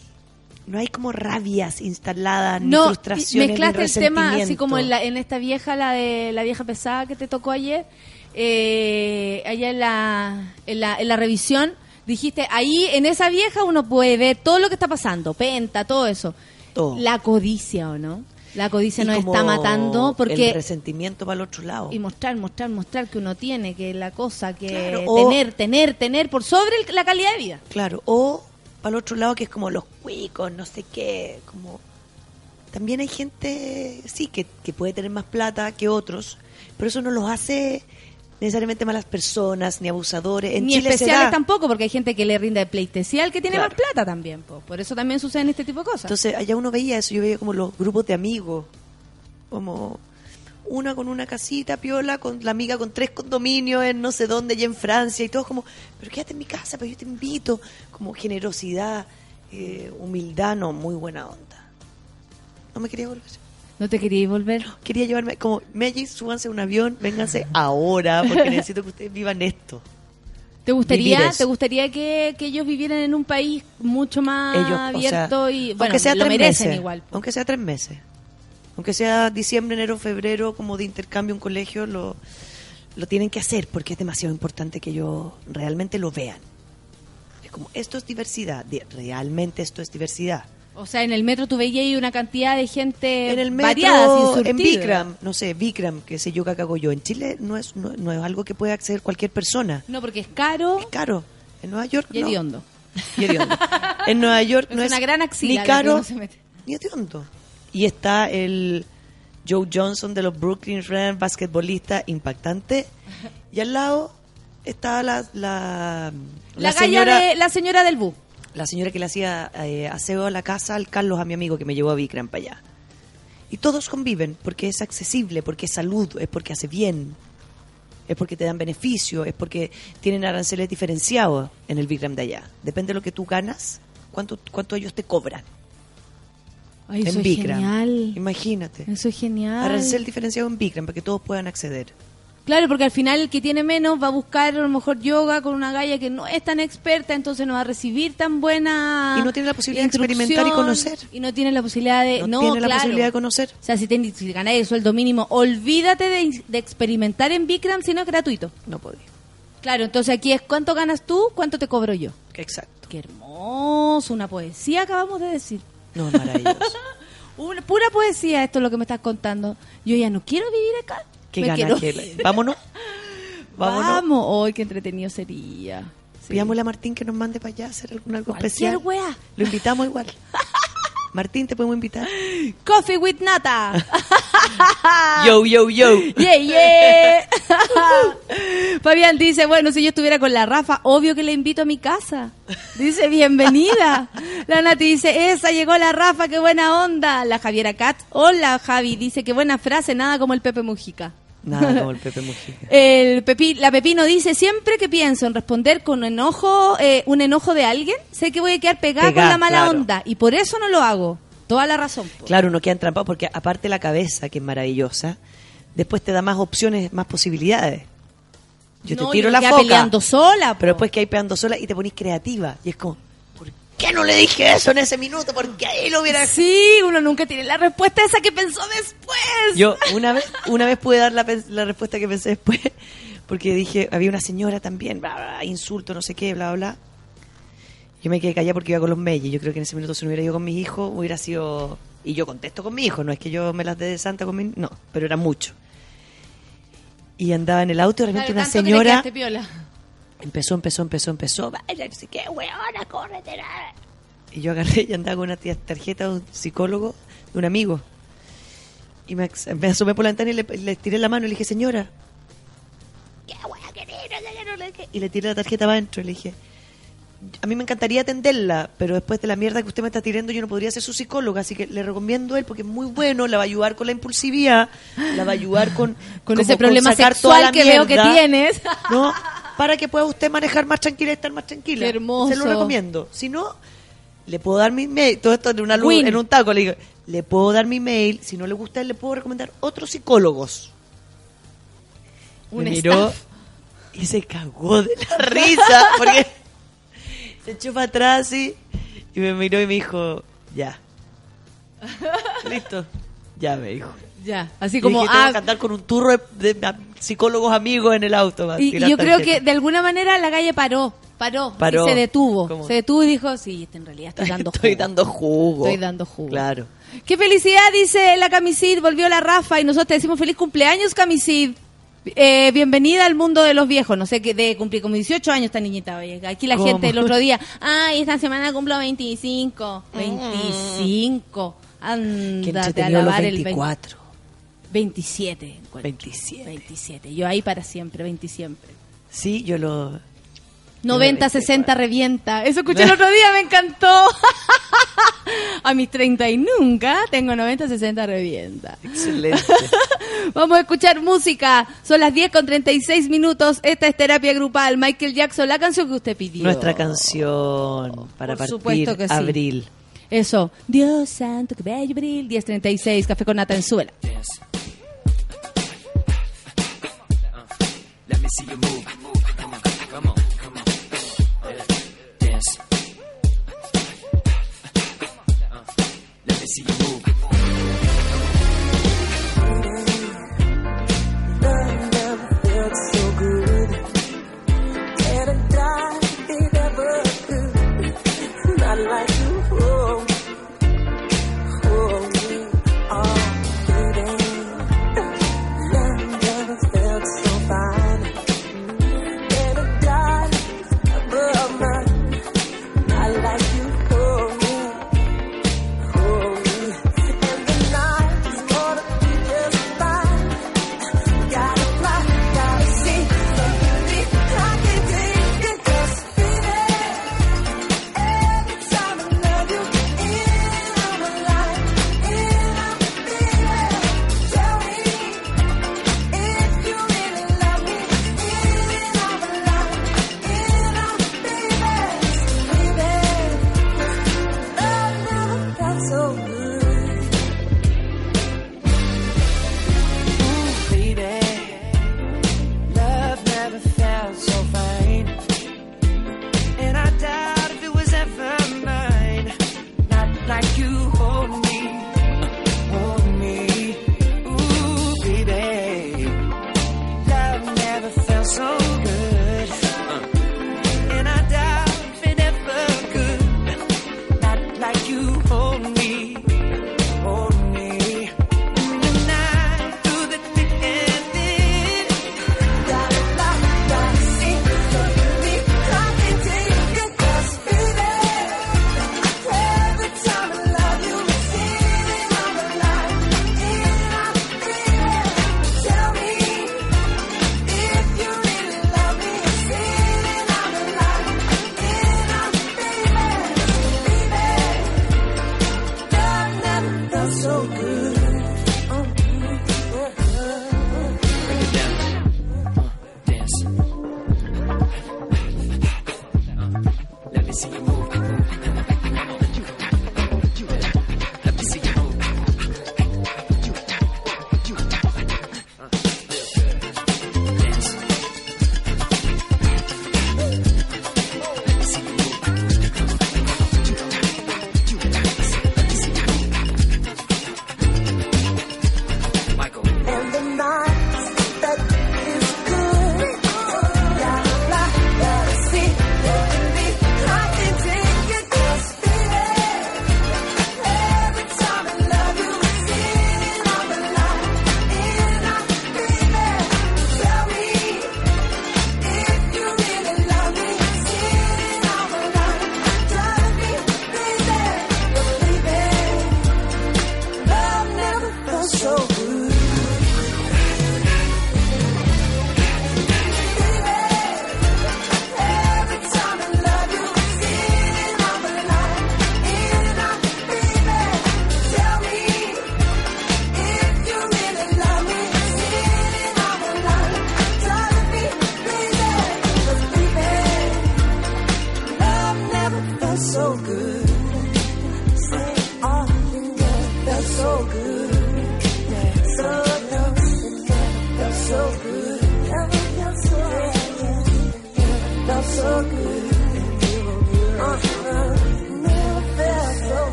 no hay como rabias instaladas, ni no frustraciones, mezclaste ni el tema así como en, la, en esta vieja la de la vieja pesada que te tocó ayer eh, allá en la, en la en la revisión dijiste ahí en esa vieja uno puede ver todo lo que está pasando penta todo eso Todo. la codicia o no La codicia Y nos está matando porque El resentimiento para el otro lado. y mostrar, mostrar, mostrar que uno tiene, que la cosa, que Claro, o- tener, tener, tener por sobre el- la calidad de vida. Claro, o para el otro lado que es como los cuicos, no sé qué, como... También hay gente, sí, que, que puede tener más plata que otros, pero eso no los hace necesariamente malas personas ni abusadores. En Ni Chile especiales tampoco, porque hay gente que le rinde de pleitesía al que tiene Claro. más plata también. po. Por eso también suceden este tipo de cosas. Entonces, allá uno veía eso, yo veía como los grupos de amigos, como una con una casita piola, con la amiga con tres condominios en no sé dónde, allá en Francia, y todos como, pero quédate en mi casa, pero yo te invito, como generosidad, eh, humildad, no, muy buena onda. No me quería volver. ¿No te querías volver? Quería llevarme, como, Meji, súbanse a un avión, vénganse ahora, porque *laughs* necesito que ustedes vivan esto. ¿Te gustaría. ¿te gustaría que, que ellos vivieran en un país mucho más Ellos, o sea, abierto y bueno, aunque sea lo tres merecen meses, igual? po. Aunque sea tres meses. Aunque sea diciembre, enero, febrero, como de intercambio en colegio, lo, lo tienen que hacer porque es demasiado importante que ellos realmente lo vean. Es como, esto es diversidad, di- realmente esto es diversidad. O sea, en el metro tú veías ahí una cantidad de gente En el metro, variada, sin en. Bikram, no sé, Bikram, que sé yo que cago yo. En Chile no es, no, no es algo que pueda acceder cualquier persona. No, porque es caro. Es caro. En Nueva York Y no. hediondo. Y hediondo. *laughs* En Nueva York Es no es una gran axila ni la caro uno se mete. ni hediondo. Y está el Joe Johnson de los Brooklyn Friends, basquetbolista impactante. Y al lado está la, la, La, galla señora, de la señora del bus. La señora que le hacía eh, aseo a la casa al Carlos, a mi amigo que me llevó a Vikram para allá. Y todos conviven porque es accesible, porque es salud, es porque hace bien, es porque te dan beneficio, es porque tienen aranceles diferenciados en el Vikram de allá. Depende de lo que tú ganas, cuánto, cuánto ellos te cobran Ay, en eso es genial. Imagínate. Eso es genial. Arancel diferenciado en Bikram para que todos puedan acceder. Claro, porque al final el que tiene menos va a buscar a lo mejor yoga con una galla que no es tan experta, entonces no va a recibir tan buena Y no tiene la posibilidad de experimentar y conocer. Y no tiene la posibilidad de... No No, tiene la posibilidad de conocer. O sea, si, ten- si ganáis el sueldo mínimo, olvídate de, de experimentar en Bikram si no es gratuito. No podía. Claro, entonces aquí es cuánto ganas tú, cuánto te cobro yo. Exacto. Qué hermoso, una poesía acabamos de decir. No, maravilloso. *laughs* Una pura poesía esto es lo que me estás contando. Yo ya no quiero vivir acá. Qué Me ganas quiero- que... *laughs* Vámonos. Vámonos. Vamos, hoy qué entretenido sería. Sí. Pidámosle a Martín que nos mande para allá a hacer algún, algo especial. wea. Lo invitamos igual. *laughs* Martín, ¿te podemos invitar? Coffee with nata. *laughs* Yo, yo, yo. Yeah, yeah. Fabián dice, bueno, si yo estuviera con la Rafa, obvio que le invito a mi casa. Dice, bienvenida. La Nati dice, esa llegó la Rafa, qué buena onda. La Javiera Cat, hola Javi, dice, qué buena frase, nada como el Pepe Mujica. Nada como el Pepe Mujica. El Pepi, la Pepino dice, siempre que pienso en responder con enojo, eh, un enojo de alguien, sé que voy a quedar pegada con la mala claro. onda. Y por eso no lo hago. Toda la razón. po. Claro, uno queda entrampado porque aparte la cabeza, que es maravillosa, después te da más opciones, más posibilidades. Yo No, te tiro y la foca. peleando sola. po. Pero después que hay peleando sola y te ponís creativa. Y es como, ¿por qué no le dije eso en ese minuto? Porque ahí lo hubiera... Sí, uno nunca tiene la respuesta esa que pensó después. Yo una vez, una vez pude dar la, respuesta que pensé después, porque dije, había una señora también, bla, bla, bla, insulto, no sé qué, bla, bla. Yo me quedé callada porque iba con los Mellis. Yo creo que en ese minuto si no hubiera ido con mis hijos, hubiera sido... Y yo contesto con mi hijo, no es que yo me las dé de santa con mi... No, pero era mucho. Y andaba en el auto y Claro, una señora. Empezó, empezó, empezó, empezó. Vaya, no sé qué, weona, córrete. la". Y yo agarré y andaba con una tarjeta de un psicólogo, de un amigo. Y me, me asomé por la ventana y le, le tiré la mano y le dije, señora, ¿qué voy a querer? No sé qué, no sé qué". Y le tiré la tarjeta para adentro y le dije, a mí me encantaría atenderla, pero después de la mierda que usted me está tirando, yo no podría ser su psicóloga, así que le recomiendo a él porque es muy bueno, la va a ayudar con la impulsividad, la va a ayudar con, Con ese problema sacar toda sexual la que veo que tienes. ¿no? *laughs* Para que pueda usted manejar más tranquila y estar más tranquila. Qué hermoso. Se lo recomiendo. Si no, le puedo dar mi mail, todo esto en una luz, Win. en un taco, le digo, le puedo dar mi mail, si no le gusta, le puedo recomendar otros psicólogos. Un me miró y se cagó de la *laughs* risa, porque se echó para atrás y, y me miró y me dijo, ya. *laughs* Listo. Ya me dijo. Ya, así Y como, tengo ah, que andar con un turro de, de psicólogos amigos en el auto. y, y yo creo que de alguna manera la calle paró. Paró, Paró. y se detuvo. ¿Cómo? Se detuvo y dijo, sí, este en realidad estoy dando *laughs* Estoy jugo. dando jugo. Estoy dando jugo. Claro. ¡Qué felicidad! Dice la Camisid, volvió la Rafa y nosotros te decimos feliz cumpleaños, Camisid. Eh, bienvenida al mundo de los viejos. No sé qué de cumplir como 18 años esta niñita. Oye. Aquí la ¿Cómo? gente el otro día, ay, esta semana cumplo 25. 25. Qué Ándate a entretenido los lavar el 24. 27. encuentro. 27. 27. Yo ahí para siempre, 20 siempre. Sí, yo lo... 90, 60 revienta. Eso escuché el otro día, me encantó. *laughs* A mis 30 y nunca tengo 90, 60 revienta. Excelente. *laughs* Vamos a escuchar música. Son las 10 con 36 minutos. Esta es terapia grupal. Michael Jackson, la canción que usted pidió. Nuestra canción para Por partir supuesto que sí. abril. Eso. Dios santo, que bello abril. 10.36, café con nata en suela. Let me see you move. Come on, come on, come on. Dance. Uh, let me see you move.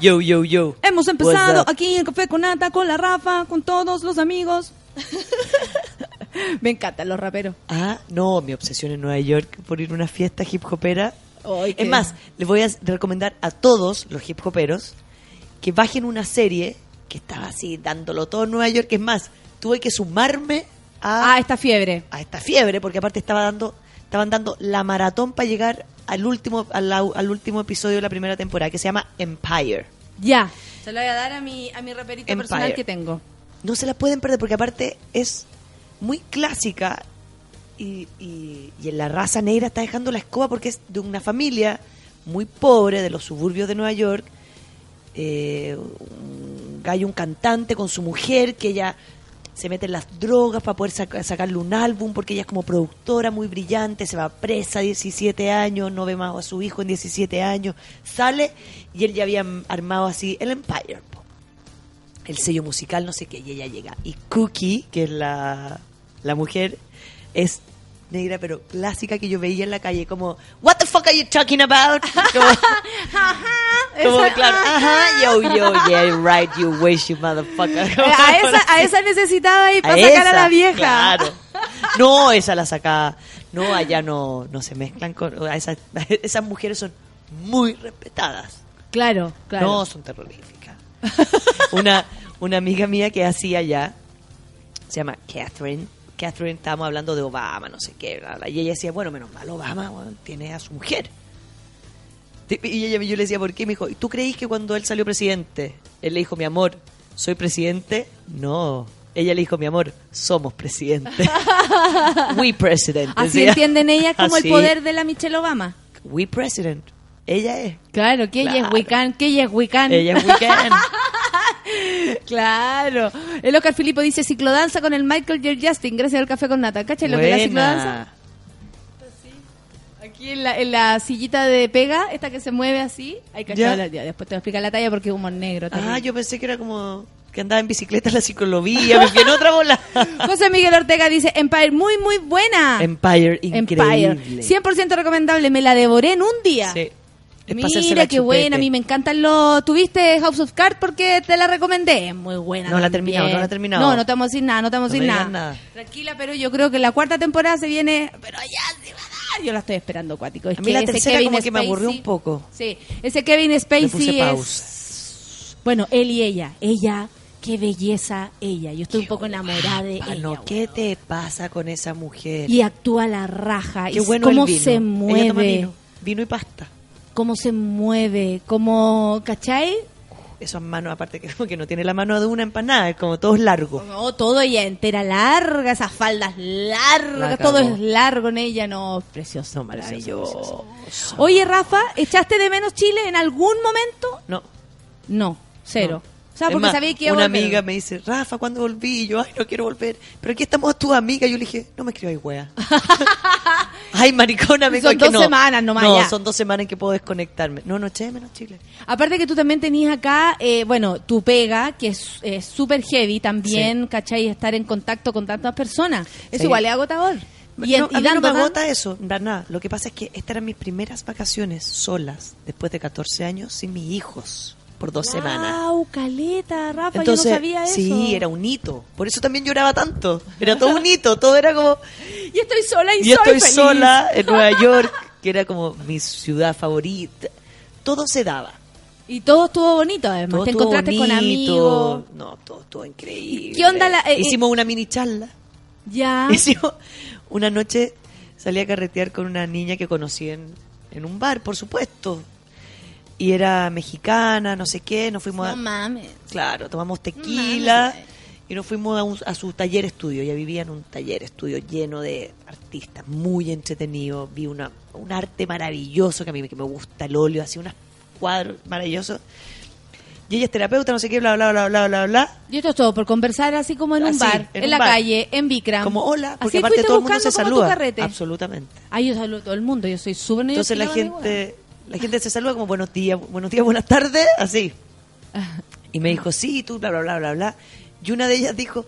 Yo, yo, yo. Hemos empezado aquí en Café con Nata, con la Rafa, con todos los amigos. *laughs* Me encantan los raperos. Ah, no, mi obsesión en Nueva York por ir a una fiesta hip hopera. Es más, les voy a recomendar a todos los hip hoperos que bajen una serie que estaba así dándolo todo en Nueva York. Es más, tuve que sumarme a, Ah, esta fiebre. a esta fiebre porque aparte estaba dando, estaban dando la maratón para llegar al último, al, al último episodio de la primera temporada que se llama Empire. Ya. Se lo voy a dar a mi, a mi raperito Empire. personal que tengo. no se la pueden perder porque aparte es muy clásica y, y- y en la raza negra está dejando la escoba porque es de una familia muy pobre de los suburbios de Nueva York. eh, un gallo, un cantante con su mujer que ella se mete en las drogas para poder saca- sacarle un álbum porque ella es como productora muy brillante, se va presa a 17 años, no ve más a su hijo en 17 años, sale y él ya había armado así el Empire. po el sello musical, no sé qué, y ella llega. Y Cookie, que es la, la mujer, es negra, pero clásica que yo veía en la calle, como, What the fuck are you talking about? Como, *laughs* como, claro, ajá, yo, yo, yeah, right, you wish you motherfucker. A, esa, a esa *laughs* necesitaba ahí para A sacar a esa, la vieja. Claro. *laughs* No, esa la saca. No, allá no, no se mezclan con. a Esas, esas mujeres son muy respetadas. Claro, claro. No, son terroríficas. una, una amiga mía que hacía allá, se llama Catherine. Catherine, estábamos hablando de Obama, no sé qué, bla, bla, y ella decía, bueno, menos mal, Obama tiene a su mujer. Y ella, yo le decía, ¿por qué? Me dijo, ¿y tú creís que cuando él salió presidente, él le dijo, mi amor, ¿soy presidente? No. Ella le dijo, mi amor, somos presidente. *laughs* We president. Así decía. entienden ellas como Así. el poder de la Michelle Obama. We president. Ella es. Claro, que ella es. Wiccan, que ella es Wiccan. Ella es weekend. *laughs* Claro. El Oscar Filipo dice ciclodanza con el Michael J. Justin, gracias al café con nata. ¿Cachai lo que es la ciclodanza? Aquí en la, en la sillita de pega, esta que se mueve así. Hay que Ya. ya. Después te voy a explicar la talla porque es humor negro. Ah, terrible. yo pensé que era como que andaba en bicicleta en la ciclovía, me en otra bola. *laughs* José Miguel Ortega dice Empire, muy, muy buena. Empire, Empire. increíble. 100% recomendable, me la devoré en un día. Sí. Es Mira qué buena, a mí me encantan los... ¿Tuviste House of Cards? Porque te la recomendé. Es muy buena. No la he terminado, no la he terminado. No, no te vamos a decir nada, no te vamos a decir nada. Tranquila, pero yo creo que la cuarta temporada se viene... Pero ya se va a dar. Yo la estoy esperando, cuático. Es A mí la tercera Kevin como que me aburrió un poco. Sí, ese Kevin Spacey es... Bueno, él y ella. Ella, qué belleza ella. Yo estoy un poco enamorada de Ah, ella. no, ¿qué te pasa con esa mujer? Y actúa la raja. Qué y bueno cómo el vino. se Ella toma mueve. vino, vino y pasta. Cómo se mueve. Cómo, ¿cachai? Esas manos, aparte que, *laughs* que no tiene la mano de una empanada, es como todo es largo. No, todo ella entera larga, esas faldas largas, La todo es largo en ella, no, precioso, Maravilloso. Oye, Rafa, ¿echaste de menos Chile en algún momento? No. No, cero. No. Sea, Es porque más, sabía que iba a una amiga me dice, Rafa, ¿cuándo volví? Y yo, ay, no quiero volver. Pero aquí estamos tus amigas. Yo le dije, no me escribáis, wea. *laughs* ay, maricona, me Son dijo, "Es que dos no". semanas nomás No, ya. son dos semanas en que puedo desconectarme. No, no eché de menos Chile. Aparte que tú también tenías acá, eh, bueno, tu pega, que es es súper heavy también, ¿cachai? Estar en contacto con tantas personas. Es Sí. igual, es agotador. Y, no, y a mí no me tan- agota eso, na- nada. Lo que pasa es que estas eran mis primeras vacaciones solas, después de 14 años, sin mis hijos, por dos semanas. Wow, caleta, Rafa, Entonces, yo no sabía eso. sí, era un hito. Por eso también lloraba tanto. Era todo un *laughs* hito, todo era como... Y estoy sola y, Y soy estoy feliz. sola en Nueva *laughs* York, que era como mi ciudad favorita. Todo se daba. Y todo estuvo bonito, además. Todo Te encontraste con amigos. No, todo estuvo increíble. ¿Qué onda la- eh, Hicimos una mini charla. Ya. *laughs* Hicimos una noche, salí a carretear con una niña que conocí en, en un bar, por supuesto. Y era mexicana, no sé qué, nos fuimos No a... mames. Claro, tomamos tequila y nos fuimos a, un- a su taller estudio. Ella vivía en un taller estudio lleno de artistas, muy entretenido. Vi una, un arte maravilloso que a mí que me gusta, el óleo, así unos cuadros maravillosos. Y ella es terapeuta, no sé qué, bla, bla, bla, bla, bla, bla. Y esto es todo por conversar así como en un Así, bar, en, en un la bar. calle, en Bikram. Como hola, porque así aparte todo el mundo se saluda. Absolutamente. Ay, yo saludo a todo el mundo, yo soy súper Entonces la gente, la gente se saluda como buenos días, buenos días, buenas tardes, así. *laughs* Y me dijo, sí, tú, bla, bla, bla, bla, bla. Y una de ellas dijo,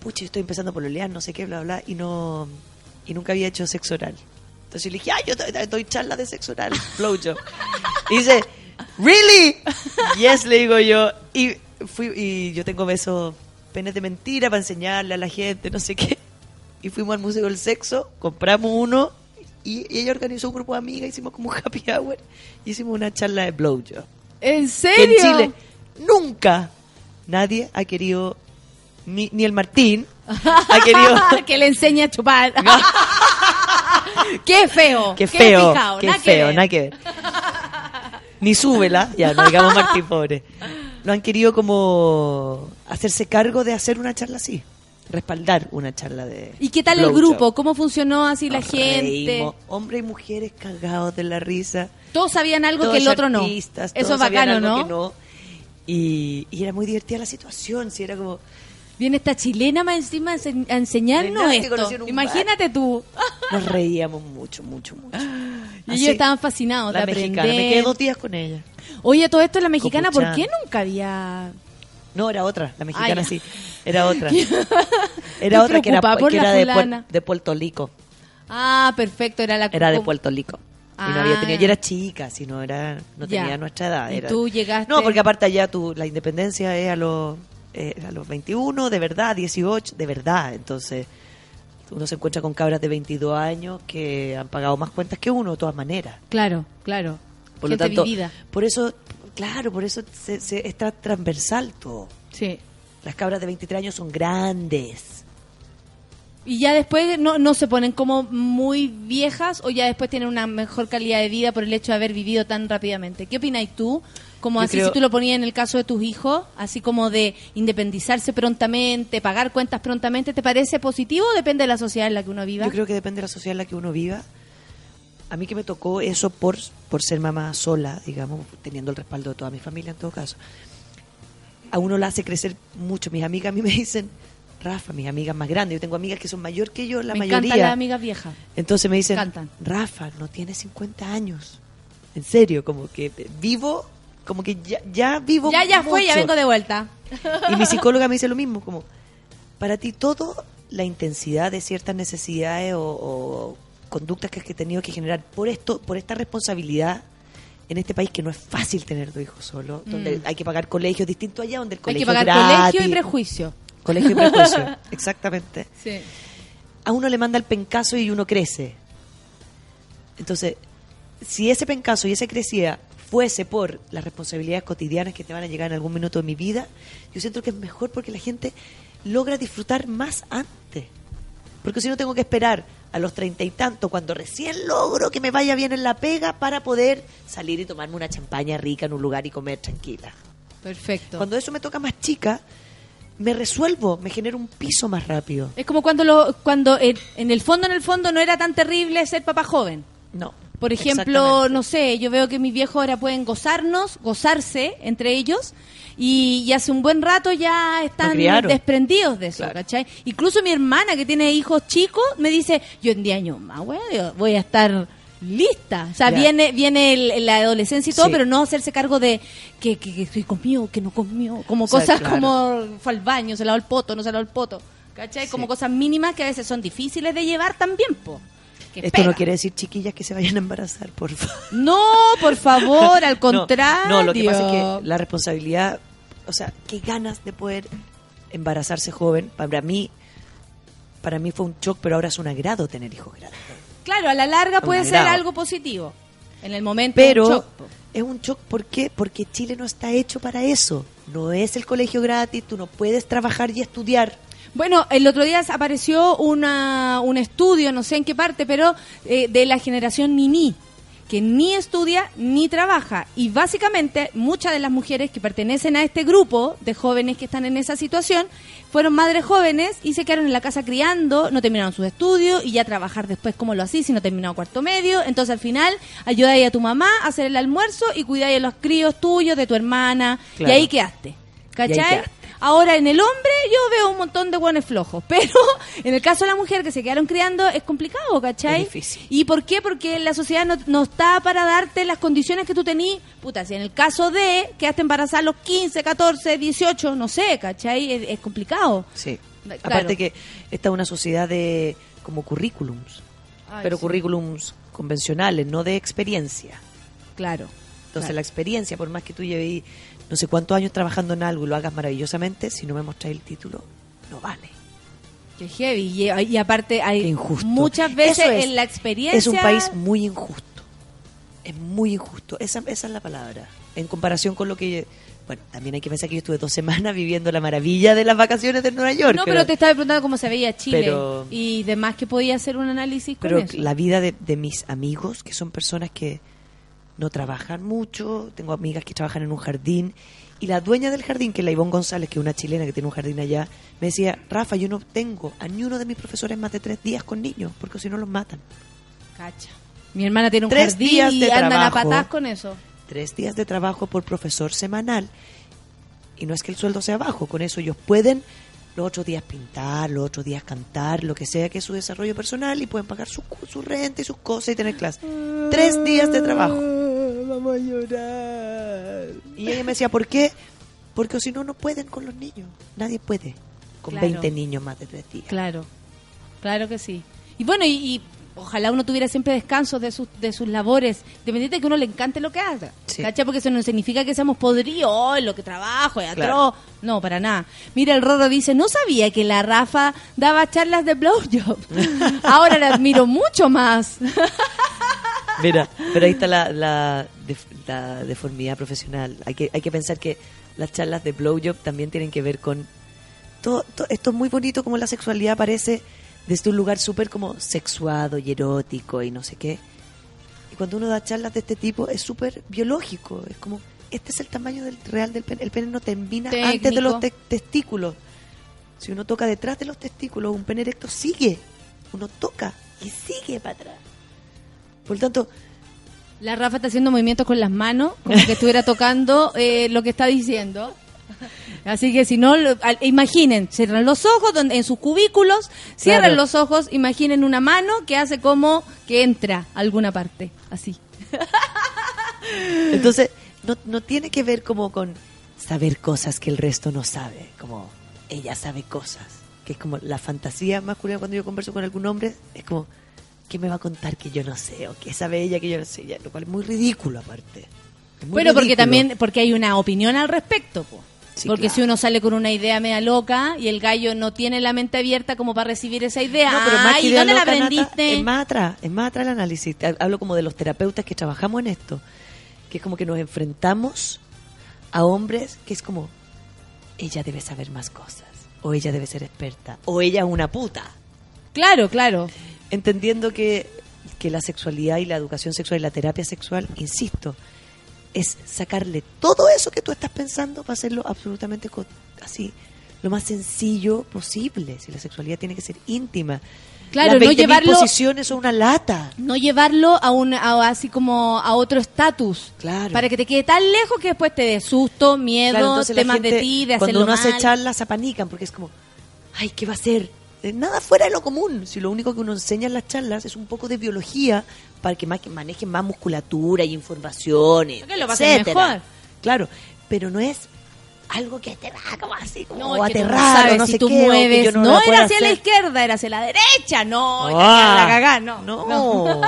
pucha, yo estoy empezando por olear, no sé qué, bla, bla, y no, y nunca había hecho sexo oral. Entonces yo le dije, ay, yo doy, doy charla de sexo oral, blowjob. Y dice, ¿really? Yes, le digo yo. Y, fui, y yo tengo besos, penes de mentira para enseñarle a la gente, no sé qué. Y fuimos al Museo del Sexo, compramos uno y, y ella organizó un grupo de amigas, hicimos como un happy hour y hicimos una charla de blowjob. ¿En Que serio? en Chile nunca nadie ha querido, ni, ni el Martín, ha *laughs* querido... que le enseñe a chupar. *laughs* qué feo. Qué feo, qué nada feo, nada que ver. Ni súbela, ya, no digamos Martín, pobre. No han querido como hacerse cargo de hacer una charla así, respaldar una charla de... ¿Y qué tal el grupo? ¿Cómo funcionó así la gente? hombres y mujeres cagados de la risa. Todos sabían algo Todos que el otro no. Eso es bacano, ¿no? que no. Y, y era muy divertida la situación, si era como... Viene esta chilena más encima a ense- a enseñarnos esto. Imagínate tú. Nos reíamos mucho, mucho, mucho. *laughs* Y ellos estaban fascinados La de mexicana, me quedé dos días con ella. Oye, todo esto la mexicana, ¿por qué nunca había...? No, era otra, la mexicana Ay. sí. Era otra. *laughs* Era otra que era, que de, Puer- de Puerto Rico. Ah, perfecto, era la... Era de Puerto Rico. Y no Ah. había tenido, y era chica, si no era, no Ya. tenía nuestra edad. Y era- tú llegaste- No, porque aparte allá tú, la independencia es a los, eh, a los 21, de verdad, 18, de verdad. Entonces, uno se encuentra con cabras de 22 años que han pagado más cuentas que uno, de todas maneras. Claro, claro. Por lo tanto, vivida. por eso, claro, por eso se, se- está transversal todo. Sí. Las cabras de 23 años son grandes. Y ya después no, no se ponen como muy viejas o ya después tienen una mejor calidad de vida por el hecho de haber vivido tan rápidamente. ¿Qué opinas tú? Como Yo así creo- si tú lo ponías en el caso de tus hijos, así como de independizarse prontamente, pagar cuentas prontamente, ¿te parece positivo o depende de la sociedad en la que uno viva? Yo creo que depende de la sociedad en la que uno viva. A mí que me tocó eso por, por ser mamá sola, digamos, teniendo el respaldo de toda mi familia en todo caso. A uno la hace crecer mucho. Mis amigas a mí me dicen, Rafa, mis amigas más grandes, yo tengo amigas que son mayor que yo, la Me mayoría. encantan las amigas viejas. Entonces me dicen, Cantan. Rafa, no tienes 50 años. En serio, como que vivo, como que ya, ya vivo Ya, ya fue, ya vengo de vuelta. Y mi psicóloga me dice lo mismo, como, para ti todo, la intensidad de ciertas necesidades o, o conductas que has tenido que generar por esto, por esta responsabilidad en este país que no es fácil tener dos hijos solo, donde Mm. hay que pagar colegios distintos allá, donde el Hay colegio que pagar gratis. colegio y prejuicio. Colegio y prejuicio, *laughs* exactamente. Sí. A uno le manda el pencazo y uno crece. Entonces, si ese pencazo y ese crecía fuese por las responsabilidades cotidianas que te van a llegar en algún minuto de mi vida, yo siento que es mejor porque la gente logra disfrutar más antes. Porque si no tengo que esperar a los treinta y tanto, cuando recién logro que me vaya bien en la pega, para poder salir y tomarme una champaña rica en un lugar y comer tranquila. Perfecto. Cuando eso me toca más chica, me resuelvo, me genero un piso más rápido. Es como cuando lo, cuando en el fondo, en el fondo no era tan terrible ser papá joven. No. Por ejemplo, no sé, yo veo que mis viejos ahora pueden gozarnos, gozarse entre ellos, y, y hace un buen rato ya están desprendidos de eso, Claro. ¿cachai? Incluso mi hermana que tiene hijos chicos me dice, yo en 10 años más, voy a estar lista. O sea, viene viene el- la adolescencia y todo, Sí. pero no hacerse cargo de que, que, que estoy comió, que no comió, como O sea, cosas claro. como fue al baño, se lavó el poto, no se lavó el poto. ¿Cachai? Como cosas mínimas que a veces son difíciles de llevar también, po. Que Esto no quiere decir, chiquillas, que se vayan a embarazar, por favor. No, por favor, al *laughs* contrario. No, lo que pasa es que la responsabilidad, o sea, qué ganas de poder embarazarse joven. Para mí, para mí fue un shock, pero ahora es un agrado tener hijos grandes. Claro, a la larga puede ser algo positivo. En el momento Pero un shock, es un shock, ¿por qué? Porque Chile no está hecho para eso. No es el colegio gratis, tú no puedes trabajar y estudiar. Bueno, el otro día apareció una, un estudio, no sé en qué parte, pero eh, de la generación Nini, que ni estudia ni trabaja. Y básicamente muchas de las mujeres que pertenecen a este grupo de jóvenes que están en esa situación fueron madres jóvenes y se quedaron en la casa criando, no terminaron sus estudios y ya trabajar después como lo hacís si no terminado cuarto medio. Entonces al final ayudáis a tu mamá a hacer el almuerzo y cuidáis a los críos tuyos, de tu hermana. Claro. Y ahí quedaste. ¿Cachai? Ahora, en el hombre yo veo un montón de buenos flojos, *laughs* pero en el caso de la mujer que se quedaron criando es complicado, ¿cachai? Es difícil. ¿Y por qué? Porque la sociedad no, no está para darte las condiciones que tú tenís. Puta, si en el caso de quedaste embarazada a los 15, 14, 18, no sé, ¿cachai? Es, es complicado. Sí. Claro. Aparte que esta es una sociedad de como currículums. Ay, pero sí. currículums convencionales, no de experiencia. Claro. Entonces Claro. la experiencia, por más que tú lleves no sé cuántos años trabajando en algo y lo hagas maravillosamente, si no me mostráis el título, no vale. Qué heavy. Y, y aparte hay injusto. muchas veces es. en la experiencia... Es un país muy injusto. Es muy injusto. Esa, esa es la palabra. En comparación con lo que... Bueno, también hay que pensar que yo estuve dos *laughs* semanas viviendo la maravilla de las vacaciones de Nueva York. No, pero te estaba preguntando cómo se veía Chile. Pero- Y demás que podía hacer un análisis con Pero eso. la vida de, de mis amigos, que son personas que no trabajan mucho, tengo amigas que trabajan en un jardín, y la dueña del jardín, que es la Ivonne González, que es una chilena que tiene un jardín allá, me decía, Rafa, yo no tengo a ni uno de mis profesores más de tres días con niños, porque si no los matan. Cacha. Mi hermana tiene un Tres jardín días y de andan a patas con eso. Tres días de trabajo por profesor semanal, y no es que el sueldo sea bajo, con eso ellos pueden los otros días pintar, los otros días cantar, lo que sea que es su desarrollo personal, y pueden pagar su, su renta y sus cosas y tener clase. Tres días de trabajo. Vamos a llorar. Y ella me decía, ¿por qué? Porque si no, no pueden con los niños. Nadie puede con Claro. 20 niños más de tres días. Claro, claro que sí. Y bueno, y, y ojalá uno tuviera siempre descansos de sus, de sus labores, dependiente de que uno le encante lo que haga. Sí. ¿Cachai? Porque eso no significa que seamos podridos, "Oh, lo que trabajo, es Claro. atroz. No, para nada. Mira, el Rorro dice, no sabía que la Rafa daba charlas de blowjob. *laughs* Ahora la admiro mucho más. Mira, pero ahí está la, la, def- la deformidad profesional. Hay que, hay que pensar que las charlas de blowjob también tienen que ver con... Todo, todo esto es muy bonito como la sexualidad aparece desde un lugar súper como sexuado y erótico y no sé qué. Y cuando uno da charlas de este tipo es súper biológico. Es como, este es el tamaño del real del pene. El pene no termina antes de Técnico. los te- testículos. Si uno toca detrás de los testículos, un pene erecto sigue. Uno toca y sigue para atrás. Por lo tanto, La Rafa está haciendo movimientos con las manos, como que estuviera tocando eh, lo que está diciendo. Así que si no, imaginen, cierran los ojos donde, en sus cubículos, cierran Claro. los ojos, imaginen una mano que hace como que entra a alguna parte, así. Entonces, no, no tiene que ver como con saber cosas que el resto no sabe, como ella sabe cosas, que es como la fantasía masculina cuando yo converso con algún hombre, es como, ¿qué me va a contar que yo no sé? O que sabe ella que yo no sé, ya, lo cual es muy ridículo aparte. Muy Bueno, porque también, porque hay una opinión al respecto, po. Sí, porque claro. si uno sale con una idea media loca y el gallo no tiene la mente abierta como para recibir esa idea, No, pero más que ay, idea ¿dónde la Nata, aprendiste? es más atrás, es más atrás el análisis. Hablo como de los terapeutas que trabajamos en esto, que es como que nos enfrentamos a hombres que es como, ella debe saber más cosas, o ella debe ser experta, o ella es una puta. Claro, claro. Entendiendo que, que la sexualidad y la educación sexual y la terapia sexual, insisto, es sacarle todo eso que tú estás pensando para hacerlo absolutamente así, lo más sencillo posible. Si la sexualidad tiene que ser íntima. Claro, Las no 20.000 llevarlo- posiciones son una lata. no llevarlo a un a- así como a otro estatus Claro. para que te quede tan lejos que después te dé susto miedo Claro, temas de ti de cuando hacerlo uno hace charlas apanican porque es como, ay, ¿qué va a hacer? Eh, Nada fuera de lo común. Si lo único que uno enseña en las charlas es un poco de biología para que, más, que manejen más musculatura y informaciones, Que lo mejor. Claro, pero no es algo que te va como así, como no, no no si sé tú qué, mueves. yo no, era hacia la izquierda era hacia la derecha. No, Ah, la cagá, no, no.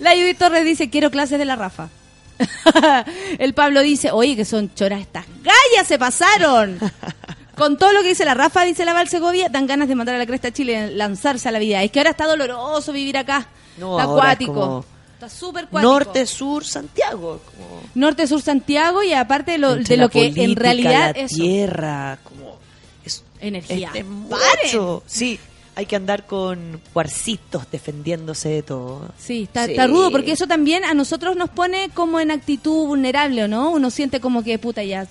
la *laughs* Judith Torres dice quiero clases de la Rafa *laughs* el Pablo dice oye que son choras estas gallas se pasaron *laughs* con todo lo que dice la Rafa dice la Val Segovia dan ganas de mandar a la cresta a Chile lanzarse a la vida es que ahora está doloroso vivir acá No, está es acuático como está súper cuático Norte, sur, Santiago. Como Norte, Sur, Santiago y aparte de lo, de lo que en realidad la es tierra, como es energía. Este mucho. Sí, hay que andar con cuarcitos defendiéndose de todo. Sí, está, Sí. está rudo porque eso también a nosotros nos pone como en actitud vulnerable, ¿o no? Uno siente como que, puta, ya,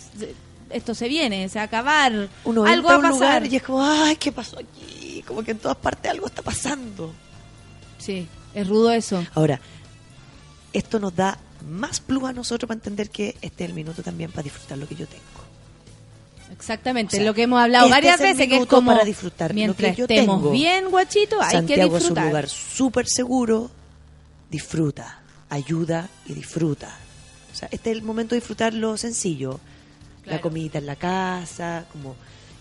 esto se viene, se va a acabar, Uno algo va a pasar. lugar y es como, ay, ¿qué pasó aquí? Como que en todas partes algo está pasando. Sí, es rudo eso. Ahora, esto nos da más plus a nosotros para entender que este es el minuto también para disfrutar lo que yo tengo. Exactamente, O sea, lo que hemos hablado este varias veces, que es como para disfrutar lo mientras que yo estemos tengo. bien, guachito, hay Santiago que es un disfrutar. lugar súper seguro, disfruta, ayuda y disfruta. O sea, este es el momento de disfrutar lo sencillo. La comida en la casa, como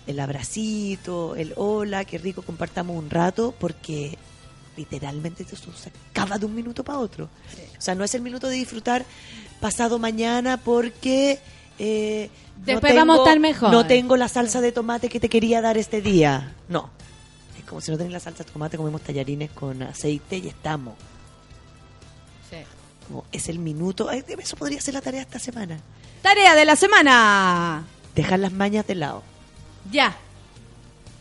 el abracito, el hola, qué rico, compartamos un rato, porque literalmente eso se acaba de un minuto para otro. O sea, no es el minuto de disfrutar pasado mañana porque... eh, no Después vamos a estar mejor. No tengo la salsa de tomate que te quería dar este día. No. Es como si no tenés la salsa de tomate, comemos tallarines con aceite y estamos. Como es el minuto. Eso podría ser la tarea esta semana. Tarea de la semana. Dejar las mañas de lado. Ya.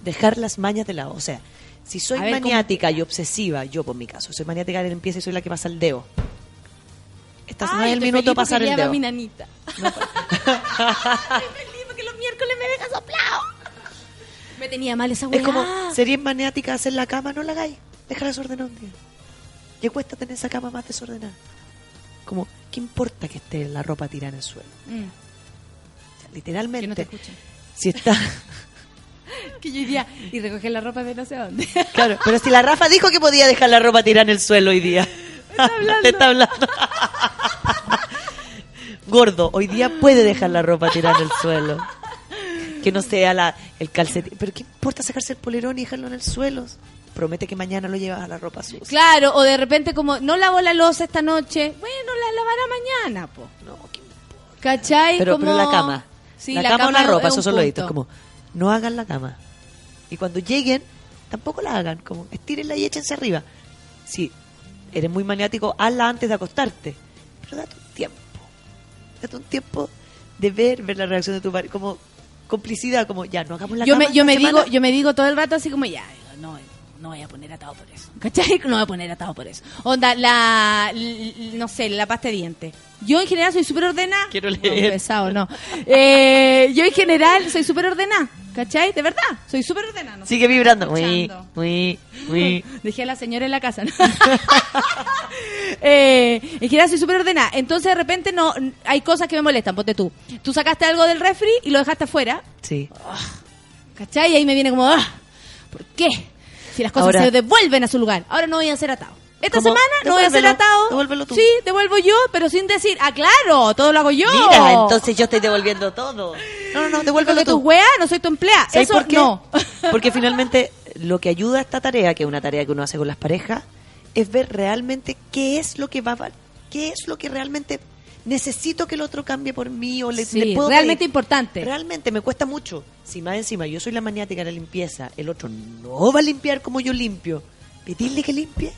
Dejar las mañas de lado. O sea, si soy maniática y obsesiva, yo por mi caso, soy maniática de la limpieza y soy la que pasa el dedo. Este no es el minuto pasar el dedo. mi nanita. Feliz *laughs* porque los miércoles me deja soplado. Me tenía mal esa Es weá. como, sería maniática hacer la cama, no la hagáis. Déjala desordenada un día. ¿Qué cuesta tener esa cama más desordenada? Como, ¿qué importa que esté la ropa tirada en el suelo? Mm. O sea, literalmente, Que no te escuchen. si está... *laughs* Que yo diría, y recoger la ropa de no sé dónde. *laughs* Claro, pero si la Rafa dijo que podía dejar la ropa tirada en el suelo hoy día. *laughs* Te está hablando. Gordo, hoy día puede dejar la ropa tirada en el suelo. Que no sea la, el calcetín. Pero ¿qué importa sacarse el polerón y dejarlo en el suelo? Promete que mañana lo llevas a la ropa sucia. Claro, o de repente como, no lavo la losa esta noche, bueno, la lavará mañana, po. No, ¿Cachai? Pero, Como- pero la cama. Sí, la, cama, o la ropa, es esos son los hitos. Como, no hagan la cama. Y cuando lleguen, tampoco la hagan. Como, estírenla y échense arriba. Si eres muy maniático, hazla antes de acostarte. Pero date un tiempo. Date un tiempo de ver, ver la reacción de tu padre. Como complicidad, como, ya, no hagamos la yo cama. me, yo me semana. digo, yo me digo todo el rato así como ya, no, no voy a poner atado por eso. ¿Cachai? *laughs* No voy a poner atado por eso. Onda, la, l- no sé, la pasta de dientes. Yo en general soy súper ordenada. Quiero No, leer. pesado, no. Eh, yo en general soy súper ordenada. ¿Cachai? De verdad, soy súper ordenada. no Sigue vibrando. Muy, muy, muy. Dejé a la señora en la casa. ¿no? *laughs* eh, en general soy súper ordenada. Entonces de repente no hay cosas que me molestan. Ponte tú. Tú sacaste algo del refri y lo dejaste afuera. Sí. ¿Cachai? Y ahí me viene como, ah, ¿por qué? Si las cosas Ahora- se devuelven a su lugar. Ahora no voy a ser atado. Esta ¿Cómo? semana no voy a ser atado. devuélvelo tú. Sí, devuelvo yo, pero sin decir, ah, claro, todo lo hago yo. Mira, entonces yo estoy devolviendo todo. No, no, no, devuélvelo Porque tú. tu weá, no soy tu empleada. ¿Sabes Eso por qué? no. *laughs* Porque finalmente lo que ayuda a esta tarea, que es una tarea que uno hace con las parejas, es ver realmente qué es lo que va a qué es lo que realmente necesito que el otro cambie por mí o le, Sí, le puedo realmente pedir. importante. Realmente me cuesta mucho. Si más encima yo soy la maniática de la limpieza, el otro no va a limpiar como yo limpio. Pedirle que limpie,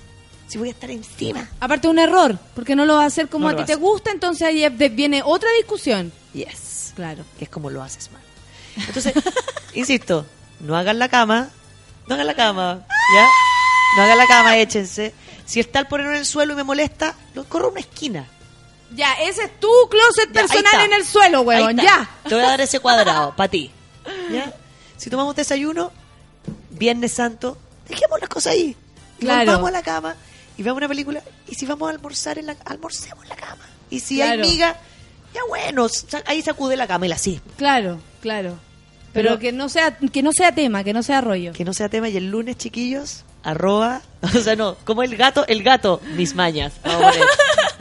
si voy a estar encima. Aparte un error, porque no lo va a hacer como No a ti te gusta, entonces ahí viene otra discusión. Yes. Claro. Que es como lo haces mal. Entonces, *laughs* insisto, no hagan la cama, no hagan la cama, ¿ya? No hagan la cama, échense. Si está el poner en el suelo y me molesta, lo corro a una esquina. Ya, ese es tu closet Ya, personal en el suelo, está. ya. Te voy a dar ese cuadrado, *laughs* para ti. ¿Ya? Si tomamos desayuno, Viernes Santo, dejemos las cosas ahí. Y Claro. vamos a la cama y veamos una película. Y si vamos a almorzar, en la, almorcemos en la cama. Y si hay miga, ya bueno, ahí sacude la cama y la sí. Claro, claro. Pero, Pero- que no sea que no sea tema, que no sea rollo. Que no sea tema. Y el lunes, chiquillos, arroba, *laughs* o sea, no, como el gato, el gato, mis mañas.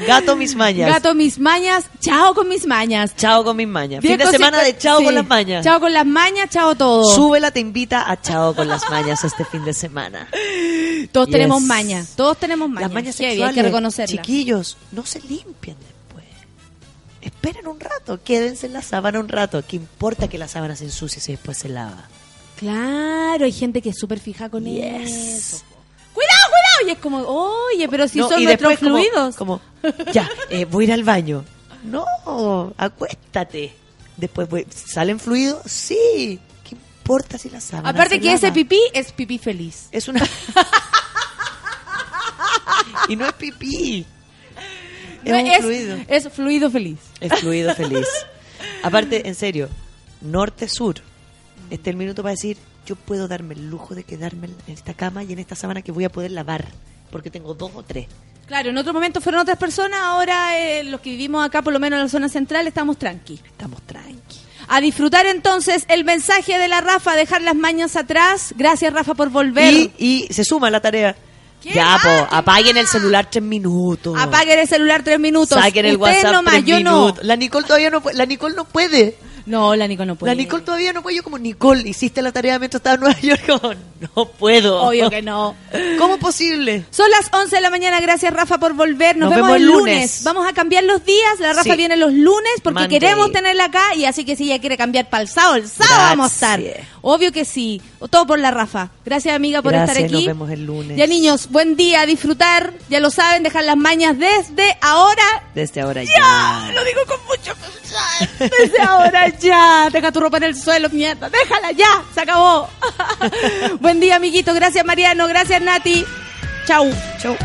Gato, mis mañas. Gato mis mañas, chao con mis mañas. Chao con mis mañas. Fin de semana de chao sí. con las mañas. Chao con las mañas, chao todo. Súbela te invita a chao con las mañas este fin de semana. Todos Yes. tenemos mañas, todos tenemos mañas. Las mañas Heavy, sexuales, hay que reconocerlas. chiquillos, no se limpian después. Esperen un rato, quédense en la sábana un rato. ¿Qué importa que la sábana se ensucie si después se lava? Claro, hay gente que es súper fija con Yes. eso. Cuidado, cuidado. Y es como, oye, pero si No, son nuestros después como- fluidos. Como, ya, eh, voy a ir al baño. No, acuéstate. Después voy- ¿salen fluidos? Sí. ¿Qué importa si la sábana Aparte que ese pipí es pipí feliz. Es una... *laughs* y no es pipí. Es No, un es, fluido. es fluido feliz. Es fluido feliz. *laughs* Aparte, en serio, norte-sur. Este es el minuto para decir, yo puedo darme el lujo de quedarme en esta cama y en esta sábana que voy a poder lavar. Porque tengo dos o tres. Claro, en otro momento fueron otras personas, ahora eh, los que vivimos acá, por lo menos en la zona central, estamos tranqui. Estamos tranqui. A disfrutar entonces el mensaje de la Rafa, dejar las mañas atrás. Gracias Rafa por volver. Y, y se suma la tarea. ¿Qué Ya, po, apaguen el celular tres minutos. Apaguen el celular tres minutos. Saquen el Ustedes WhatsApp nomás, tres yo no. minutos. La Nicole todavía no puede. La Nicole no puede. No, la Nicole no puede. La Nicole todavía no puede. Yo como, Nicole, hiciste la tarea mientras estaba en Nueva York. *laughs* Como, no puedo. Obvio que no. *laughs* ¿Cómo posible? Son las 11 de la mañana. Gracias, Rafa, por volver. Nos, Nos vemos, vemos el lunes. lunes. Vamos a cambiar los días. La Rafa Sí. viene los lunes porque Monday. queremos tenerla acá. Y así que si ella quiere cambiar para el sábado, el sábado vamos a estar. Obvio que sí. Todo por la Rafa. Gracias, amiga, por Gracias, estar aquí. nos vemos el lunes. Ya, niños, buen día. Disfrutar. Ya lo saben, dejar las mañas desde ahora. Desde ahora Ya, ya. lo digo con mucho pesar. Desde ahora *laughs* ya. Deja tu ropa en el suelo, mierda. Déjala ya. Se acabó. *laughs* Buen día, amiguito. Gracias, Mariano. Gracias, Nati. Chau. Chau.